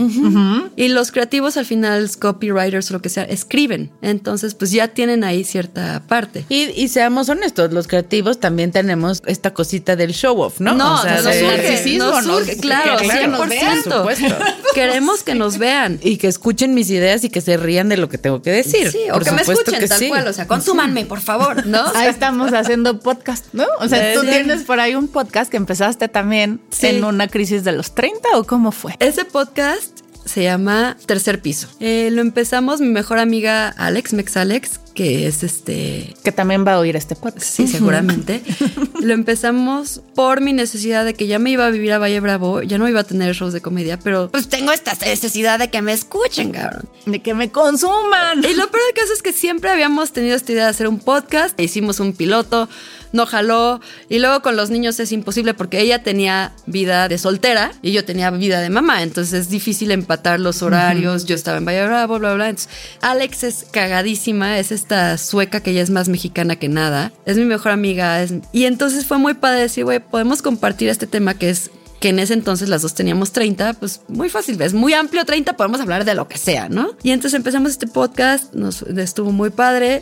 Y los creativos al final, copywriters o lo que sea, escriben. Entonces, pues ya tienen ahí cierta parte. Y, y seamos honestos, los creativos también tenemos esta cosita del show off, ¿no? No, O sea, nos de- surge, nos ¿no? surge, claro, Que claro, nos vean, 100%. por supuesto. Queremos que nos vean. Y que escuchen mis ideas y que se rían de lo que tengo que decir. Sí, o Por que me escuchen que tal sí. cual, o sea, consúmanme, por favor, ¿no? Ahí estamos haciendo podcast, ¿no? O sea, tú tienes por ahí un podcast que empezaste también Sí. en una crisis de los 30 o cómo fue? Ese podcast se llama Tercer Piso. Eh, lo empezamos mi mejor amiga Alex, Mex Alex, que es este Que también va a oír este podcast. Sí, seguramente. Lo empezamos por mi necesidad de que ya me iba a vivir a Valle Bravo, ya no iba a tener shows de comedia, pero pues tengo esta necesidad de que me escuchen, cabrón. De que me consuman. Y lo peor del caso es que siempre habíamos tenido esta idea de hacer un podcast, hicimos un piloto, no jaló, y luego con los niños es imposible porque ella tenía vida de soltera y yo tenía vida de mamá, entonces es difícil empatar los horarios, yo estaba en Valle Bravo, bla, bla. Entonces, Alex es cagadísima, es esta sueca que ella es más mexicana que nada, es mi mejor amiga, es- y entonces fue muy padre decir, güey, podemos compartir este tema que es que en ese entonces las dos teníamos 30, pues muy fácil, es muy amplio 30, podemos hablar de lo que sea, ¿no? Y entonces empezamos este podcast, nos estuvo muy padre,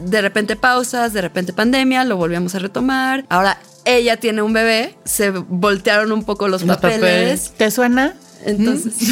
de repente pausas, de repente pandemia, lo volvíamos a retomar. Ahora ella tiene un bebé, se voltearon un poco los, Los papeles. papeles. ¿Te suena? Entonces,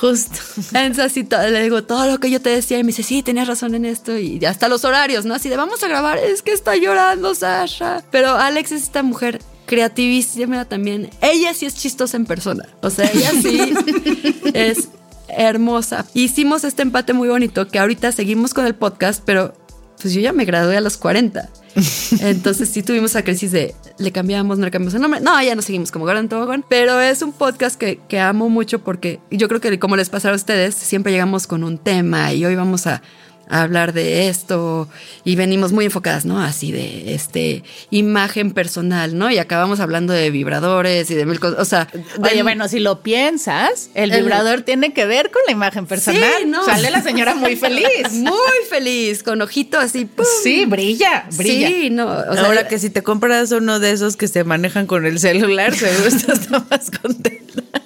Justo. entonces así le digo todo lo que yo te decía y me dice, sí, tenías razón en esto y hasta los horarios, ¿no? Así de vamos a grabar, es que está llorando Sasha. Pero Alex es esta mujer creativísima también. Ella sí es chistosa en persona. O sea, ella sí es hermosa. Hicimos este empate muy bonito que ahorita seguimos con el podcast, pero pues yo ya me gradué a los 40. Entonces sí tuvimos esa crisis de le cambiamos, no le cambiamos el nombre. No, ya no seguimos como Gran Tobogán. Pero es un podcast que, que amo mucho porque yo creo que como les pasará a ustedes, siempre llegamos con un tema y hoy vamos a, a hablar de esto y venimos muy enfocadas, ¿no? Así de este imagen personal, ¿no? Y acabamos hablando de vibradores y de mil cosas. O sea, Oye, del- bueno, si lo piensas, el El- vibrador tiene que ver con la imagen personal. Sí, no. Sale la señora muy feliz. muy feliz, con ojito así. ¡pum! Sí, brilla, brilla. Sí, no. O sea, Ahora que si te compras uno de esos que se manejan con el celular, seguro estás más contenta.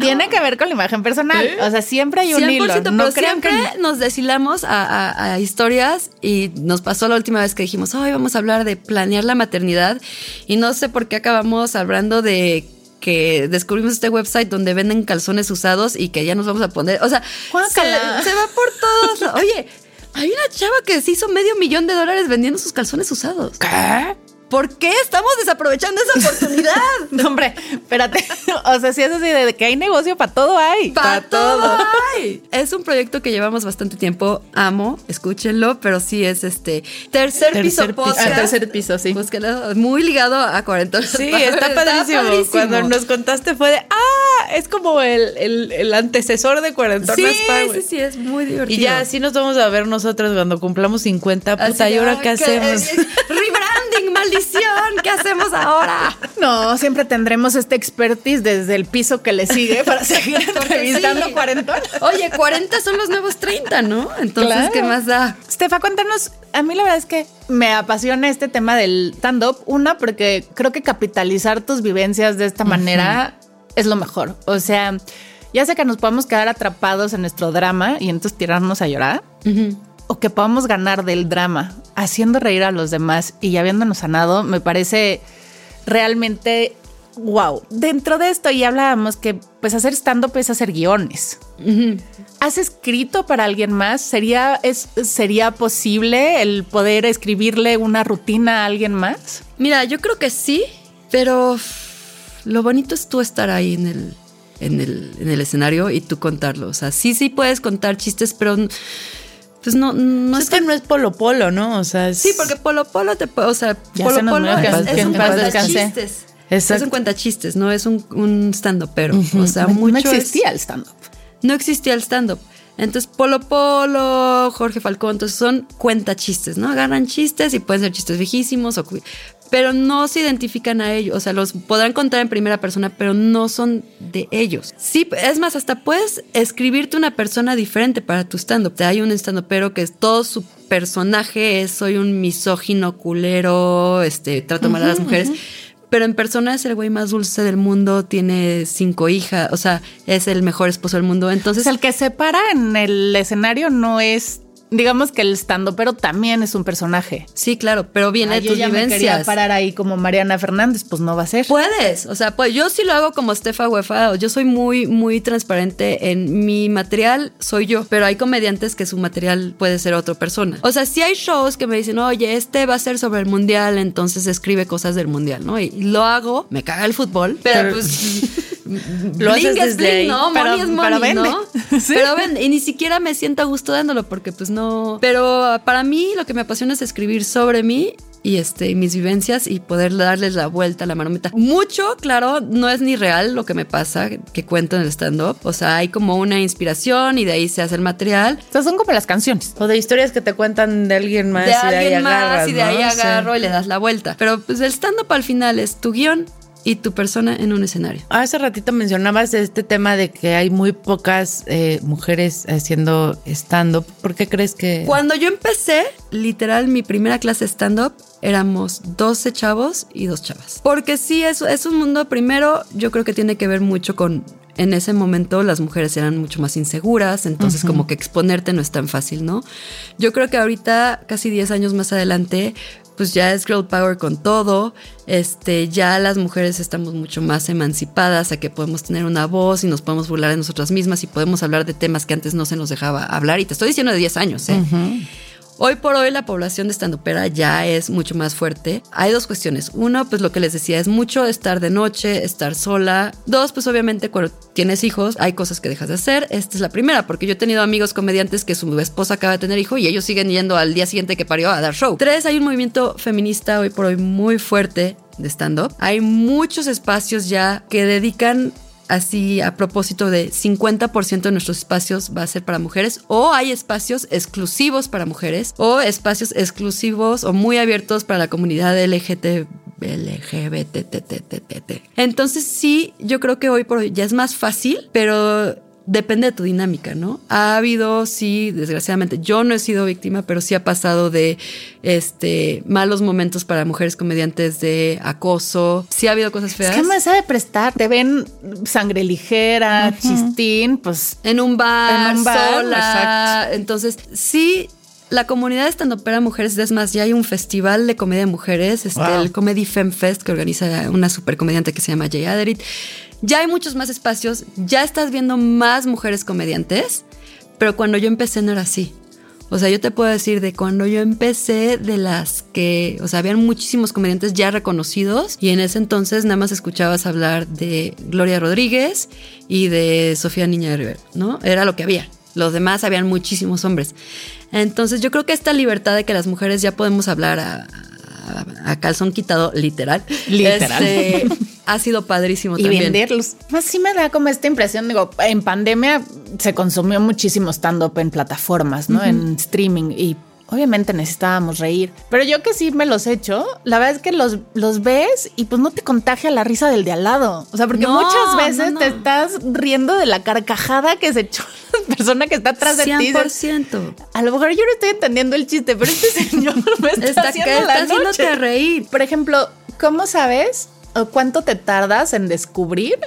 Tiene que ver con la imagen personal. O sea, siempre hay un 100%, hilo. No pero siempre que nos deshilamos a, a- a historias y nos pasó la última vez que dijimos, hoy vamos a hablar de planear la maternidad y no sé por qué acabamos hablando de que descubrimos este website donde venden calzones usados y que ya nos vamos a poner, o sea, se, va por todos. Oye, hay una chava que se hizo medio millón de dólares vendiendo sus calzones usados. ¿Qué? ¿Por qué estamos desaprovechando esa oportunidad? No, hombre, espérate. O sea, si es así de que hay negocio, para todo hay. Para todo hay. Es un proyecto que llevamos bastante tiempo. Amo, escúchenlo, pero sí es este tercer, Tercer piso piso. podcast. Al tercer piso, sí. Búsquenlo, muy ligado a cuarentona. Sí, está padrísimo. Cuando nos contaste fue de, ah, es como el, el, el antecesor de Cuarentonas Sí, Power. sí, sí, es muy divertido. Y ya así nos vamos a ver nosotros cuando cumplamos 50. Así Puta, ¿y ahora "Ah, qué hacemos? Maldición. ¿Qué hacemos ahora? No, siempre tendremos este expertise desde el piso que le sigue para seguir entrevistando sí. cuarentonas. Oye, 40 son los nuevos 30, ¿no? Entonces, Claro. ¿qué más da? Estefa, cuéntanos. A mí la verdad es que me apasiona este tema del stand-up. Una, porque creo que capitalizar tus vivencias de esta manera es lo mejor. O sea, ya sea que nos podamos quedar atrapados en nuestro drama y entonces tirarnos a llorar, o que podamos ganar del drama haciendo reír a los demás y habiéndonos sanado, me parece realmente wow. Dentro de esto ya hablábamos que pues hacer stand-up es hacer guiones. ¿Has escrito para alguien más? ¿Sería, es, ¿Sería posible el poder escribirle una rutina a alguien más? Mira, yo creo que sí, pero lo bonito es tú estar ahí en el, en el, en el escenario y tú contarlo. O sea, sí, sí puedes contar chistes, pero pues no, no es que no es polo polo, ¿no? O sea, es- Sí, porque Polo Polo te puede, o sea, Ya Polo se Polo es, es que un en paz cuenta descanse. chistes. Exacto. Es un cuenta chistes, no es un, un stand-up, pero, o sea, No- mucho no es- existía el stand-up. no existía el stand-up. Entonces, Polo Polo, Jorge Falcón, entonces son cuenta chistes, ¿no? Agarran chistes y pueden ser chistes viejísimos, o, pero no se identifican a ellos. O sea, los podrán contar en primera persona, pero no son de ellos. Sí, es más, hasta puedes escribirte una persona diferente para tu stand-up. Hay un stand-up, pero que es todo su personaje es soy un misógino culero, este, trato mal a las mujeres. Pero en persona es el güey más dulce del mundo, tiene cinco hijas, o sea, es el mejor esposo del mundo. Entonces, Entonces, el que se para en el escenario no es, digamos que el stand-up, pero también es un personaje. sí, claro, pero viene Ay, de yo tus ya me quería vivencias. parar ahí como Mariana Fernández, pues no va a ser. Puedes, o sea, pues yo sí lo hago como Stefa Huefa, yo soy muy, muy transparente en mi material, soy yo, pero hay comediantes que su material puede ser otra persona. O sea, si hay shows que me dicen, oye, este va a ser sobre el mundial, entonces escribe cosas del mundial, ¿no? Y lo hago, me caga el fútbol, pero, Pero- pues... Lo haces es desde bling, ¿no? pero- money es pero money, vende. ¿no? Sí. Pero vende, y ni siquiera me siento a gusto dándolo porque pues no... Pero para mí lo que me apasiona es escribir sobre mí y este mis vivencias y poder darles la vuelta a la marometa. Mucho, claro, no es ni real lo que me pasa que cuento en el stand-up. O sea, hay como una inspiración y de ahí se hace el material. O sea, son como las canciones. O de historias que te cuentan de alguien más de y de ahí alguien más agarras, y de ahí ¿no? Sí. agarro y le das la vuelta. Pero pues el stand-up al final es tu guion y tu persona en un escenario. Hace ratito mencionabas este tema de que hay muy pocas eh, mujeres haciendo stand-up. ¿Por qué crees que...? Cuando yo empecé, literal, mi primera clase stand-up, éramos 12 chavos y dos chavas. Porque sí, es, es un mundo, primero, yo creo que tiene que ver mucho con en ese momento las mujeres eran mucho más inseguras, entonces como que exponerte no es tan fácil, ¿no? Yo creo que ahorita, casi 10 años más adelante, pues ya es girl power con todo, este, ya las mujeres estamos mucho más emancipadas a que podemos tener una voz y nos podemos burlar de nosotras mismas y podemos hablar de temas que antes no se nos dejaba hablar. Y te estoy diciendo de 10 años, ¿eh? Hoy por hoy la población de estandopera ya es mucho más fuerte. Hay dos cuestiones. Uno, pues lo que les decía, es mucho estar de noche, estar sola. Dos, pues obviamente cuando tienes hijos hay cosas que dejas de hacer. Esta es la primera, porque yo he tenido amigos comediantes que su esposa acaba de tener hijo y ellos siguen yendo al día siguiente que parió a dar show. Tres, hay un movimiento feminista hoy por hoy muy fuerte de stand-up. Hay muchos espacios ya que dedican así a propósito de 50% de nuestros espacios va a ser para mujeres o hay espacios exclusivos para mujeres o espacios exclusivos o muy abiertos para la comunidad LGT LGBT. Entonces sí, yo creo que hoy por hoy ya es más fácil, pero depende de tu dinámica, ¿no? Ha habido, sí, desgraciadamente, yo no he sido víctima, pero sí ha pasado de este malos momentos para mujeres comediantes de acoso. Sí ha habido cosas feas. ¿Qué más sabe prestar? Te ven sangre ligera, chistín, pues. En un bar, En un bar, sola. exacto. Entonces, sí. La comunidad estando para mujeres, es más, ya hay un festival de comedia de mujeres, este, Wow. el Comedy Fem Fest, que organiza una super comediante que se llama Jay Aderit. Ya hay muchos más espacios, ya estás viendo más mujeres comediantes, pero cuando yo empecé no era así. O sea, yo te puedo decir de cuando yo empecé, de las que, o sea, habían muchísimos comediantes ya reconocidos y en ese entonces nada más escuchabas hablar de Gloria Rodríguez y de Sofía Niña de Rivera, ¿no? Era lo que había. Los demás habían muchísimos hombres. Entonces yo creo que esta libertad de que las mujeres ya podemos hablar a, a- a calzón quitado, literal, Literal. este, ha sido padrísimo y también. venderlos. Más sí me da como esta impresión, digo, en pandemia se consumió muchísimo stand-up en plataformas, ¿no? En streaming y obviamente necesitábamos reír. Pero yo que sí me los he hecho, la verdad es que los, los ves y pues no te contagia la risa del de al lado. O sea, porque No, muchas veces no, no. te estás riendo de la carcajada que se echó la persona que está atrás de ti. Dices, 100%. A lo mejor yo no estoy entendiendo el chiste, pero este señor me está, Está, haciendo que la está haciéndote noche. reír. Por ejemplo, ¿cómo sabes o cuánto te tardas en descubrir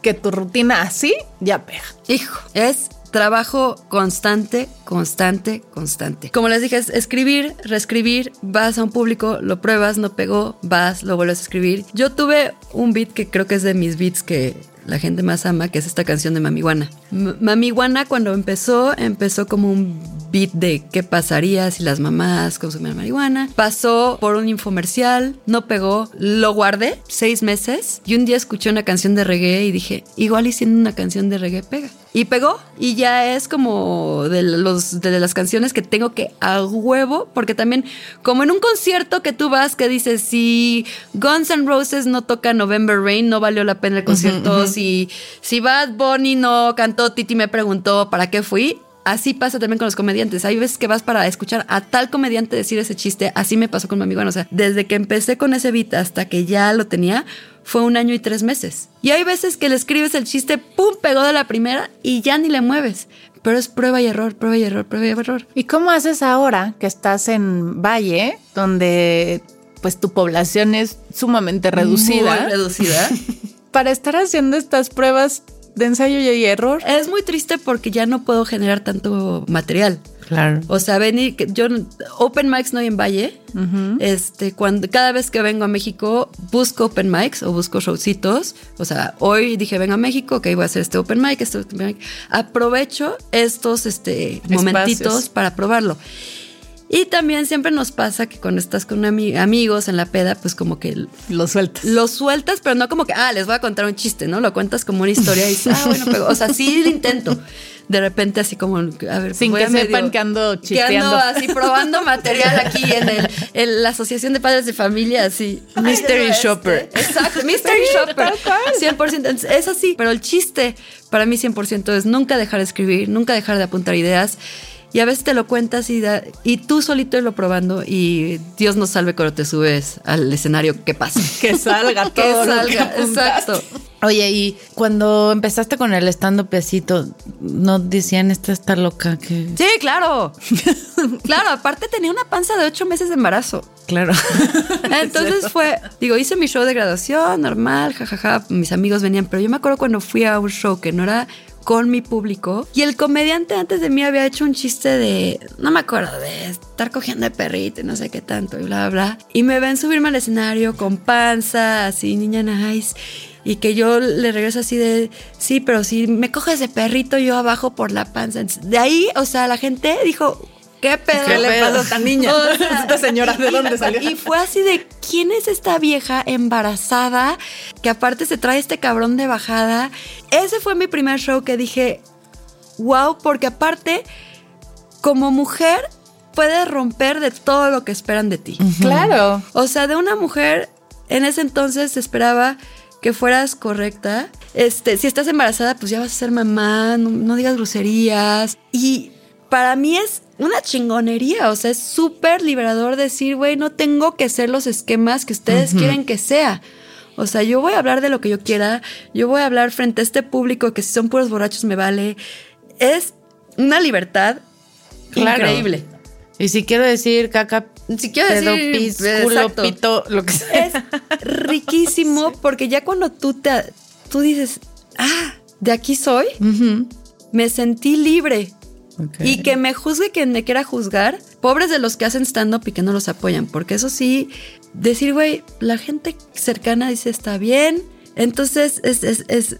que tu rutina así ya pega? Hijo, es trabajo constante, constante, constante. Como les dije, es escribir, reescribir, vas a un público, lo pruebas, no pegó, vas, lo vuelves a escribir. Yo tuve un beat que creo que es de mis beats que la gente más ama, que es esta canción de Mamiwana. Mamiwana cuando empezó, empezó como un beat de qué pasaría si las mamás consumían marihuana. Pasó por un infomercial, no pegó, lo guardé seis meses y un día escuché una canción de reggae y dije, igual y siendo una canción de reggae pega. Y pegó y ya es como de, los, de las canciones que tengo que a huevo, porque también como en un concierto que tú vas que dices, si Guns N' Roses no toca November Rain, no valió la pena el concierto, si, si Bad Bunny no cantó, Titi me preguntó para qué fui, Así pasa también con los comediantes. Hay veces que vas para escuchar a tal comediante decir ese chiste. Así me pasó con mi amigo. O sea, desde que empecé con ese beat hasta que ya lo tenía, fue un año y tres meses. Y hay veces que le escribes el chiste, pum, pegó de la primera y ya ni le mueves. Pero es prueba y error, prueba y error, prueba y error. ¿Y cómo haces ahora que estás en Valle, donde pues tu población es sumamente reducida, Muy reducida. para estar haciendo estas pruebas de ensayo y error? es muy triste porque ya no puedo generar tanto material. Claro. O sea, venir, que yo open mics no hay en Valle. Este, cuando cada vez que vengo a México busco open mics o busco showcitos. O sea, hoy dije vengo a México, ok, voy a hacer este open mic, este open mic. Aprovecho estos este, momentitos para probarlo. Y también siempre nos pasa que cuando estás con ami- amigos en la peda, pues como que Lo sueltas. lo sueltas, pero no como que, ah, les voy a contar un chiste, ¿no? Lo cuentas como una historia y dices, ah, bueno, pero, o sea, sí lo intento. De repente así como, a ver, Sin voy que a medio- sepan que ando que chisteando. ando así probando material aquí en, el- en la Asociación de Padres de Familia, así. Mystery Ay, este, shopper. Exacto, Mystery Shopper. 100%. Entonces, Es así, pero el chiste para mí 100% es nunca dejar de escribir, nunca dejar de apuntar ideas. Y a veces te lo cuentas y, da- y tú solito lo probando y Dios nos salve cuando te subes al escenario, ¿qué pasa? Que salga que todo. lo salga, que apuntaste. exacto. Oye, y cuando empezaste con el stand-up pesito, ¿no decían esta está loca? Que... Sí, claro. claro, aparte tenía una panza de ocho meses de embarazo. Claro. Entonces fue, digo, hice mi show de graduación, normal, jajaja, mis amigos venían, pero yo me acuerdo cuando fui a un show que no era con mi público y el comediante antes de mí había hecho un chiste de, no me acuerdo, de estar cogiendo de perrito y no sé qué tanto y bla, bla. Y me ven subirme al escenario con panza, así, niña nice. Y que yo le regreso así de, sí, pero si me coges de perrito yo abajo por la panza. De ahí, o sea, la gente dijo, ¿qué pedo? ¿Qué le pasa a esta niña? O sea, Esta señora, ¿de dónde salió? Y fue así de, ¿quién es esta vieja embarazada que aparte se trae este cabrón de bajada? Ese fue mi primer show que dije, wow, porque aparte, como mujer, puedes romper de todo lo que esperan de ti. Claro. O sea, de una mujer, en ese entonces se esperaba que fueras correcta. Este, si estás embarazada, pues ya vas a ser mamá, no, no digas groserías. Y para mí es una chingonería, o sea, es súper liberador decir, güey, no tengo que ser los esquemas que ustedes quieren que sea. O sea, yo voy a hablar de lo que yo quiera, yo voy a hablar frente a este público que si son puros borrachos me vale. Es una libertad Claro. increíble. Y si quiero decir caca, Si quiero pedo, decir, pis, culo, pito, lo que sea. es riquísimo porque ya cuando tú te tú dices, ah, de aquí soy, me sentí libre. Y que me juzgue quien me quiera juzgar. Pobres de los que hacen stand-up y que no los apoyan. Porque eso sí, decir, güey, la gente cercana dice está bien. Entonces es es- es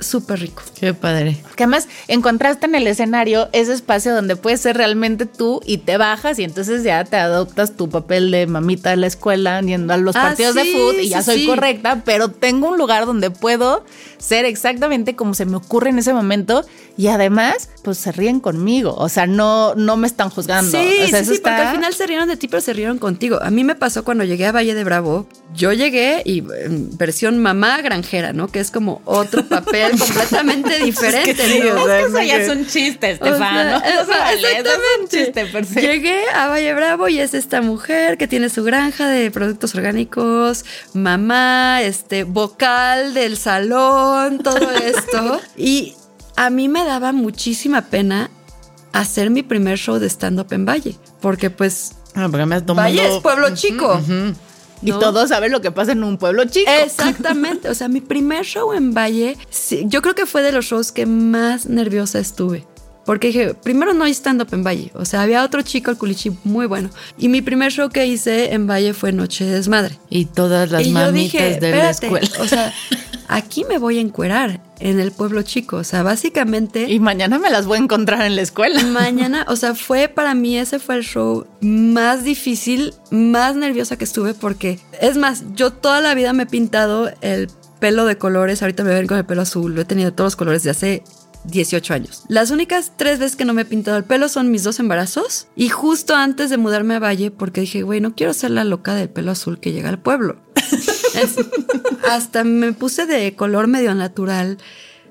súper rico. Qué padre. Que además encontraste en el escenario ese espacio donde puedes ser realmente tú y te bajas y entonces ya te adoptas tu papel de mamita de la escuela yendo a los Ah, partidos de fútbol y ya sí, soy sí. correcta, pero tengo un lugar donde puedo ser exactamente como se me ocurre en ese momento y además pues se ríen conmigo, o sea, no, no me están juzgando. Sí, o sea, sí, eso porque al final se rieron de ti, pero se rieron contigo. A mí me pasó cuando llegué a Valle de Bravo. Yo llegué y en versión mamá granjera, ¿no? Que es como otro papel completamente diferente. Sí, ¿no? o sea, es que eso ya es un chiste, O sea, Estefano. O sea, vale, eso es un exactamente. chiste per se. Llegué a Valle Bravo y es esta mujer que tiene su granja de productos orgánicos, mamá, este, vocal del salón, todo esto. y a mí me daba muchísima pena hacer mi primer show de stand-up en Valle, porque pues Ah, porque me has Valle es pueblo chico. Y ¿no? todos saben lo que pasa en un pueblo chico. Exactamente, o sea, mi primer show en Valle, sí, yo creo que fue de los shows que más nerviosa estuve. Porque dije, primero no hay stand-up en Valle, o sea, había otro chico, el culichi, muy bueno. Y mi primer show que hice en Valle fue Noche de Desmadre. Y todas las y yo mamitas dije, de la escuela. o sea, aquí me voy a encuerar en el pueblo chico. O sea, básicamente... Y mañana me las voy a encontrar en la escuela. Mañana, o sea, fue para mí ese fue el show más difícil, más nerviosa que estuve porque es más, yo toda la vida me he pintado el pelo de colores, ahorita me ven con el pelo azul, lo he tenido todos los colores de hace 18 años. Las únicas tres veces que no me he pintado el pelo son mis dos embarazos y justo antes de mudarme a Valle porque dije, güey, no quiero ser la loca del pelo azul que llega al pueblo. Es- hasta me puse de color medio natural.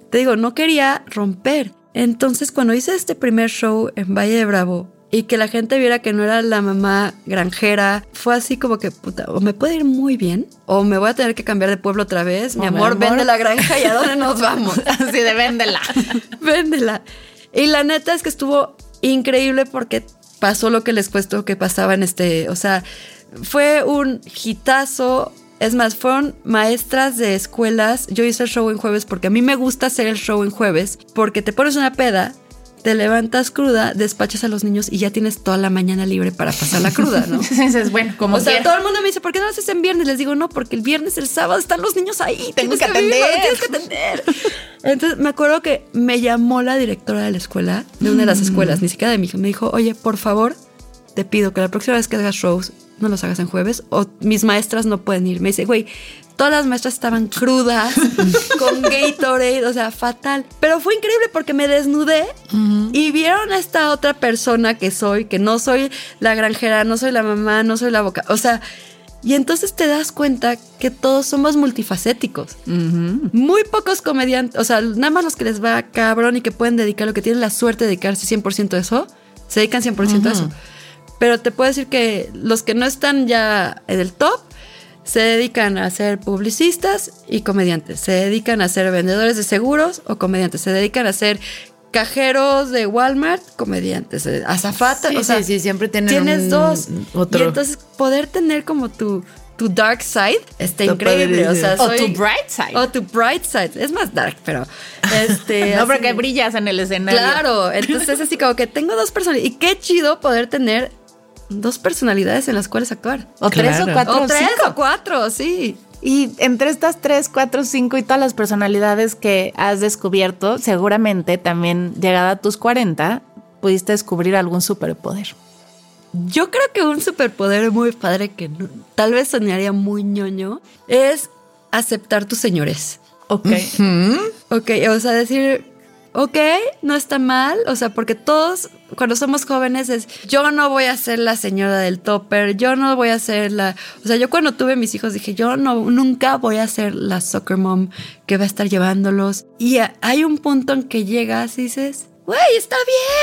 Te digo, no quería romper. Entonces, cuando hice este primer show en Valle de Bravo y que la gente viera que no era la mamá granjera, fue así como que, puta, o me puede ir muy bien o me voy a tener que cambiar de pueblo otra vez. Mi amor. vende la granja y a dónde nos vamos. Así de véndela. Véndela. Y la neta es que estuvo increíble porque pasó lo que les cuento que pasaba en este, o sea, fue un hitazo. Es más, fueron maestras de escuelas. Yo hice el show en jueves porque a mí me gusta hacer el show en jueves porque te pones una peda, te levantas cruda, despachas a los niños y ya tienes toda la mañana libre para pasar la cruda, ¿no? Dices, bueno, como o sea, quiera. todo el mundo me dice, ¿por qué no lo haces en viernes? Les digo, no, porque el viernes, el sábado están los niños ahí. Tengo que atender. vivirlo, Tienes que atender. Entonces me acuerdo que me llamó la directora de la escuela, de una de las escuelas, ni siquiera de mi hija. Me dijo, oye, por favor, te pido que la próxima vez que hagas shows, no los hagas en jueves o mis maestras no pueden ir. Me dice, güey, todas las maestras estaban crudas, con Gatorade, o sea, fatal. Pero fue increíble porque me desnudé y vieron a esta otra persona que soy, que no soy la granjera, no soy la mamá, no soy la boca. O sea, y entonces te das cuenta que todos somos multifacéticos. Muy pocos comediantes, o sea, nada más los que les va cabrón y que pueden dedicar lo que tienen la suerte de dedicarse 100% a eso, Se dedican 100% a eso. Pero te puedo decir que los que no están ya en el top se dedican a ser publicistas y comediantes. Se dedican a ser vendedores de seguros o comediantes. Se dedican a ser cajeros de Walmart, comediantes. eh, Azafatas. Sí, o sea, sí, sí, siempre tienen Tienes un- dos. otro. Y entonces poder tener como tu, tu dark side está, increíble. O, sea, O soy- tu bright side. O tu bright side. Es más dark, pero. Este, no, así- porque brillas en el escenario. Claro, entonces así como que tengo dos personalidades. Y qué chido poder tener dos personalidades en las cuales actuar. O tres o cuatro o o tres cinco. o cuatro, sí. Y entre estas tres, cuatro, cinco y todas las personalidades que has descubierto, seguramente también llegada a tus 40, pudiste descubrir algún superpoder. Yo creo que un superpoder muy padre que no- tal vez sonaría muy ñoño es aceptar tus señores. Ok. Ok, o sea, decir, ok, no está mal, o sea, porque todos cuando somos jóvenes es, yo no voy a ser la señora del topper, yo no voy a ser la, o sea, yo cuando tuve mis hijos dije, yo no, nunca voy a ser la soccer mom que va a estar llevándolos. Y hay un punto en que llegas y dices, güey, está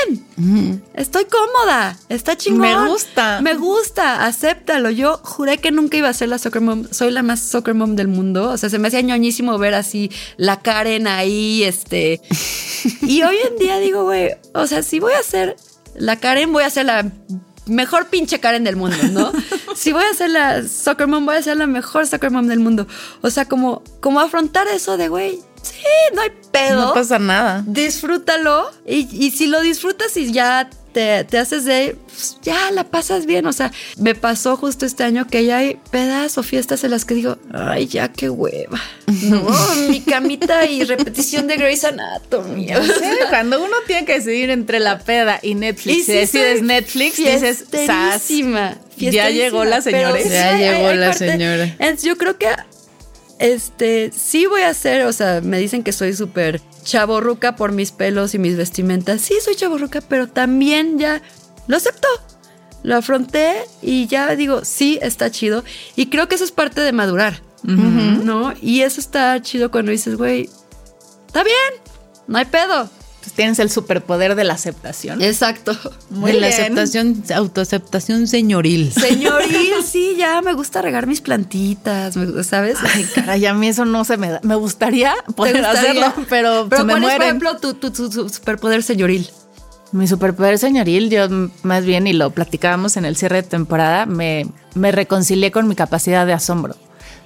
bien, estoy cómoda, está chingón. Me gusta. Me gusta, acéptalo. Yo juré que nunca iba a ser la soccer mom. Soy la más soccer mom del mundo. O sea, se me hacía ñoñísimo ver así la Karen ahí, este. Y hoy en día digo, güey, o sea, si voy a ser la Karen, voy a ser la mejor pinche Karen del mundo, ¿no? si voy a ser la soccer mom, voy a ser la mejor soccer mom del mundo. O sea, como, como afrontar eso de, güey, sí, no hay pedo No pasa nada. disfrútalo y, y si lo disfrutas y ya te, te haces de, pues, ya la pasas bien. O sea, me pasó justo este año que ya hay pedas o fiestas en las que digo, ay, ya qué hueva. No, mi camita y repetición de Grey's Anatomy. Cuando uno tiene que decidir entre la peda y Netflix, Y si decides Netflix, dices, sas. Ya llegó la señora. Ya llegó la señora. Entonces, yo creo que este sí voy a ser, o sea, me dicen que soy súper chaborruca por mis pelos y mis vestimentas. Sí, soy chaborruca, pero también ya lo acepto. Lo afronté y ya digo, sí, está chido. Y creo que eso es parte de madurar, ¿no? Y eso está chido cuando dices, güey, está bien, no hay pedo. Pues tienes el superpoder de la aceptación. Exacto. Muy de la bien. aceptación, autoaceptación señoril. Señoril, sí, ya me gusta regar mis plantitas, ¿sabes? Ay, caray, a mí eso no se me da. Me gustaría poder gustaría? hacerlo, pero, Pero se me ¿cuál es, por ejemplo, tu, tu- tu- tu superpoder señoril? Mi superpoder señoril, yo más bien, y lo platicábamos en el cierre de temporada, me, me reconcilié con mi capacidad de asombro.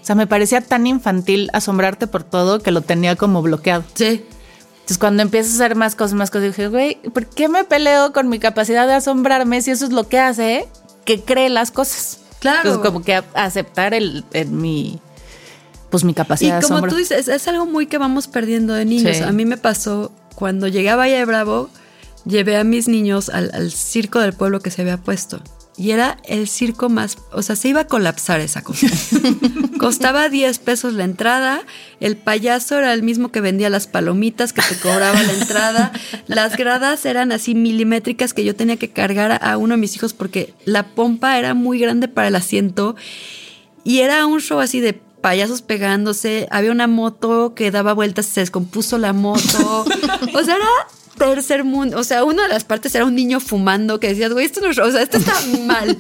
O sea, me parecía tan infantil asombrarte por todo que lo tenía como bloqueado. Sí. Entonces, cuando empiezas a hacer más cosas, más cosas, dije, güey, ¿por qué me peleo con mi capacidad de asombrarme si eso es lo que hace que cree las cosas? Claro. Entonces, como que aceptar el, mi, pues mi Y capacidad de como asombro. tú dices, es algo muy que vamos perdiendo de niños. Sí. A mí me pasó cuando llegué a Valle de Bravo, llevé a mis niños al, al circo del pueblo que se había puesto. Y era el circo más, o sea, se iba a colapsar esa cosa. Costaba 10 pesos la entrada, el payaso era el mismo que vendía las palomitas, que te cobraba la entrada, las gradas eran así milimétricas que yo tenía que cargar a- uno de mis hijos porque la pompa era muy grande para el asiento y era un show así de payasos pegándose. Había una moto que daba vueltas se descompuso la moto. o sea, era tercer mundo. O sea, una de las partes era un niño fumando que decías, güey, esto no es. O sea, esto está mal.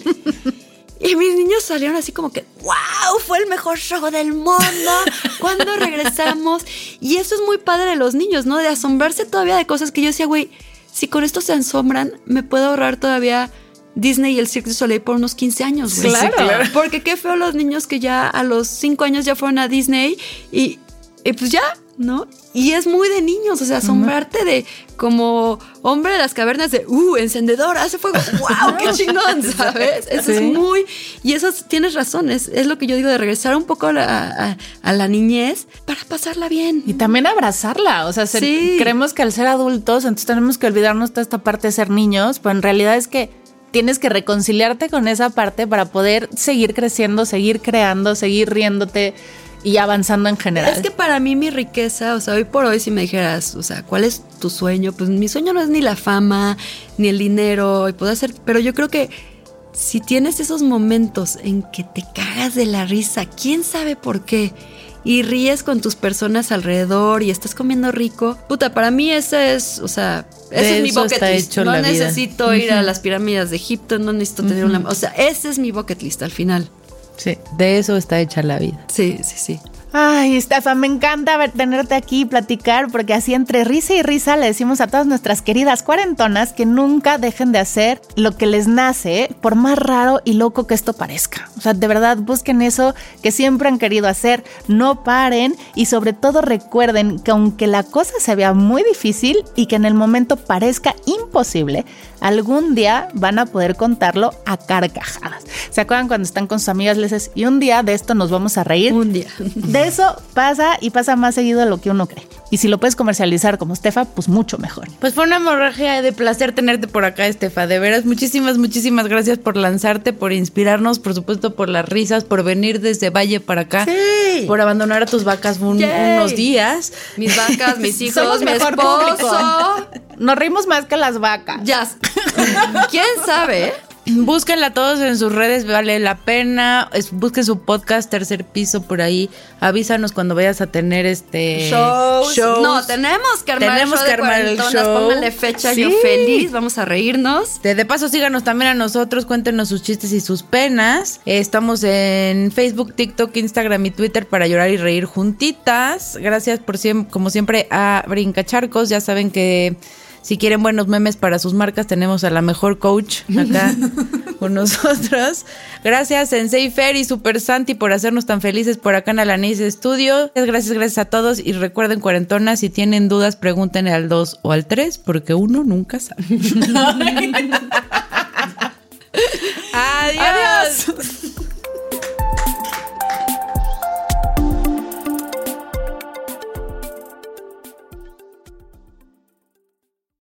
Y mis niños salieron así como que, wow, fue el mejor show del mundo. ¿Cuándo regresamos? Y eso es muy padre de los niños, ¿no? De asombrarse todavía de cosas que yo decía, güey, si con esto se asombran, me puedo ahorrar todavía Disney y el Cirque du Soleil por unos 15 años, güey. Claro. Sí, claro. Porque qué feo los niños que ya a los 5 años ya fueron a Disney y, y pues ya, ¿no? Y es muy de niños, o sea, asombrarte de como hombre de las cavernas de, uh, encendedor, hace fuego, wow, qué chingón, ¿sabes? Eso es muy, y eso es- tienes razón, es, es lo que yo digo de regresar un poco a la, a- a la niñez para pasarla bien. Y también abrazarla. O sea, Sí. creemos que al ser adultos, entonces tenemos que olvidarnos toda esta parte de ser niños, pero en realidad es que tienes que reconciliarte con esa parte para poder seguir creciendo, seguir creando, seguir riéndote y avanzando en general. Es que para mí mi riqueza, o sea, hoy por hoy si me dijeras, o sea, ¿cuál es tu sueño? Pues mi sueño no es ni la fama, ni el dinero, y puedo hacer, pero yo creo que si tienes esos momentos en que te cagas de la risa, quién sabe por qué, y ríes con tus personas alrededor y estás comiendo rico. Puta, para mí ese es, o sea, ese es mi bucket list. No vida. necesito ir a las pirámides de Egipto, no necesito tener una, o sea, ese es mi bucket list al final. Sí, de eso está hecha la vida. Sí, sí, sí. Ay, Estefa, me encanta ver- tenerte aquí y platicar, porque así entre risa y risa le decimos a todas nuestras queridas cuarentonas que nunca dejen de hacer lo que les nace, por más raro y loco que esto parezca. O sea, de verdad, busquen eso que siempre han querido hacer, no paren y sobre todo recuerden que aunque la cosa se vea muy difícil y que en el momento parezca imposible, algún día van a poder contarlo a carcajadas. ¿Se acuerdan cuando están con sus amigas? Les dices, y un día de esto nos vamos a reír. Un día. De eso pasa y pasa más seguido de lo que uno cree. Y si lo puedes comercializar como Estefa, pues mucho mejor. Pues fue una hemorragia de placer tenerte por acá, Estefa. De veras, muchísimas, muchísimas gracias por lanzarte, por inspirarnos, por supuesto, por las risas, por venir desde Valle para acá, Sí. por abandonar a tus vacas un- unos días. Mis vacas, mis hijos, Somos mi mejor esposo. Nos rimos más que las vacas. Ya. ¿Quién sabe? Búsquenla todos en sus redes, vale la pena. Es- busquen su podcast Tercer Piso por ahí. Avísanos cuando vayas a tener este Shows. shows. No, tenemos que armar Tenemos el show que de armar el cuarentonas. show. Pónganle fecha, yo Sí. feliz. Vamos a reírnos. De, de paso, síganos también a nosotros, cuéntenos sus chistes y sus penas. Eh, Estamos en Facebook, TikTok, Instagram y Twitter para llorar y reír juntitas. Gracias por siempre, como siempre, a Brincacharcos. Ya saben que si quieren buenos memes para sus marcas, tenemos a la mejor coach acá con nosotros. Gracias, Sensei Fer y Super Santi, por hacernos tan felices por acá en Alanis Studio. Gracias, gracias a todos. Y recuerden, cuarentonas, si tienen dudas, pregúntenle al 2 o al 3, porque uno nunca sabe. Adiós.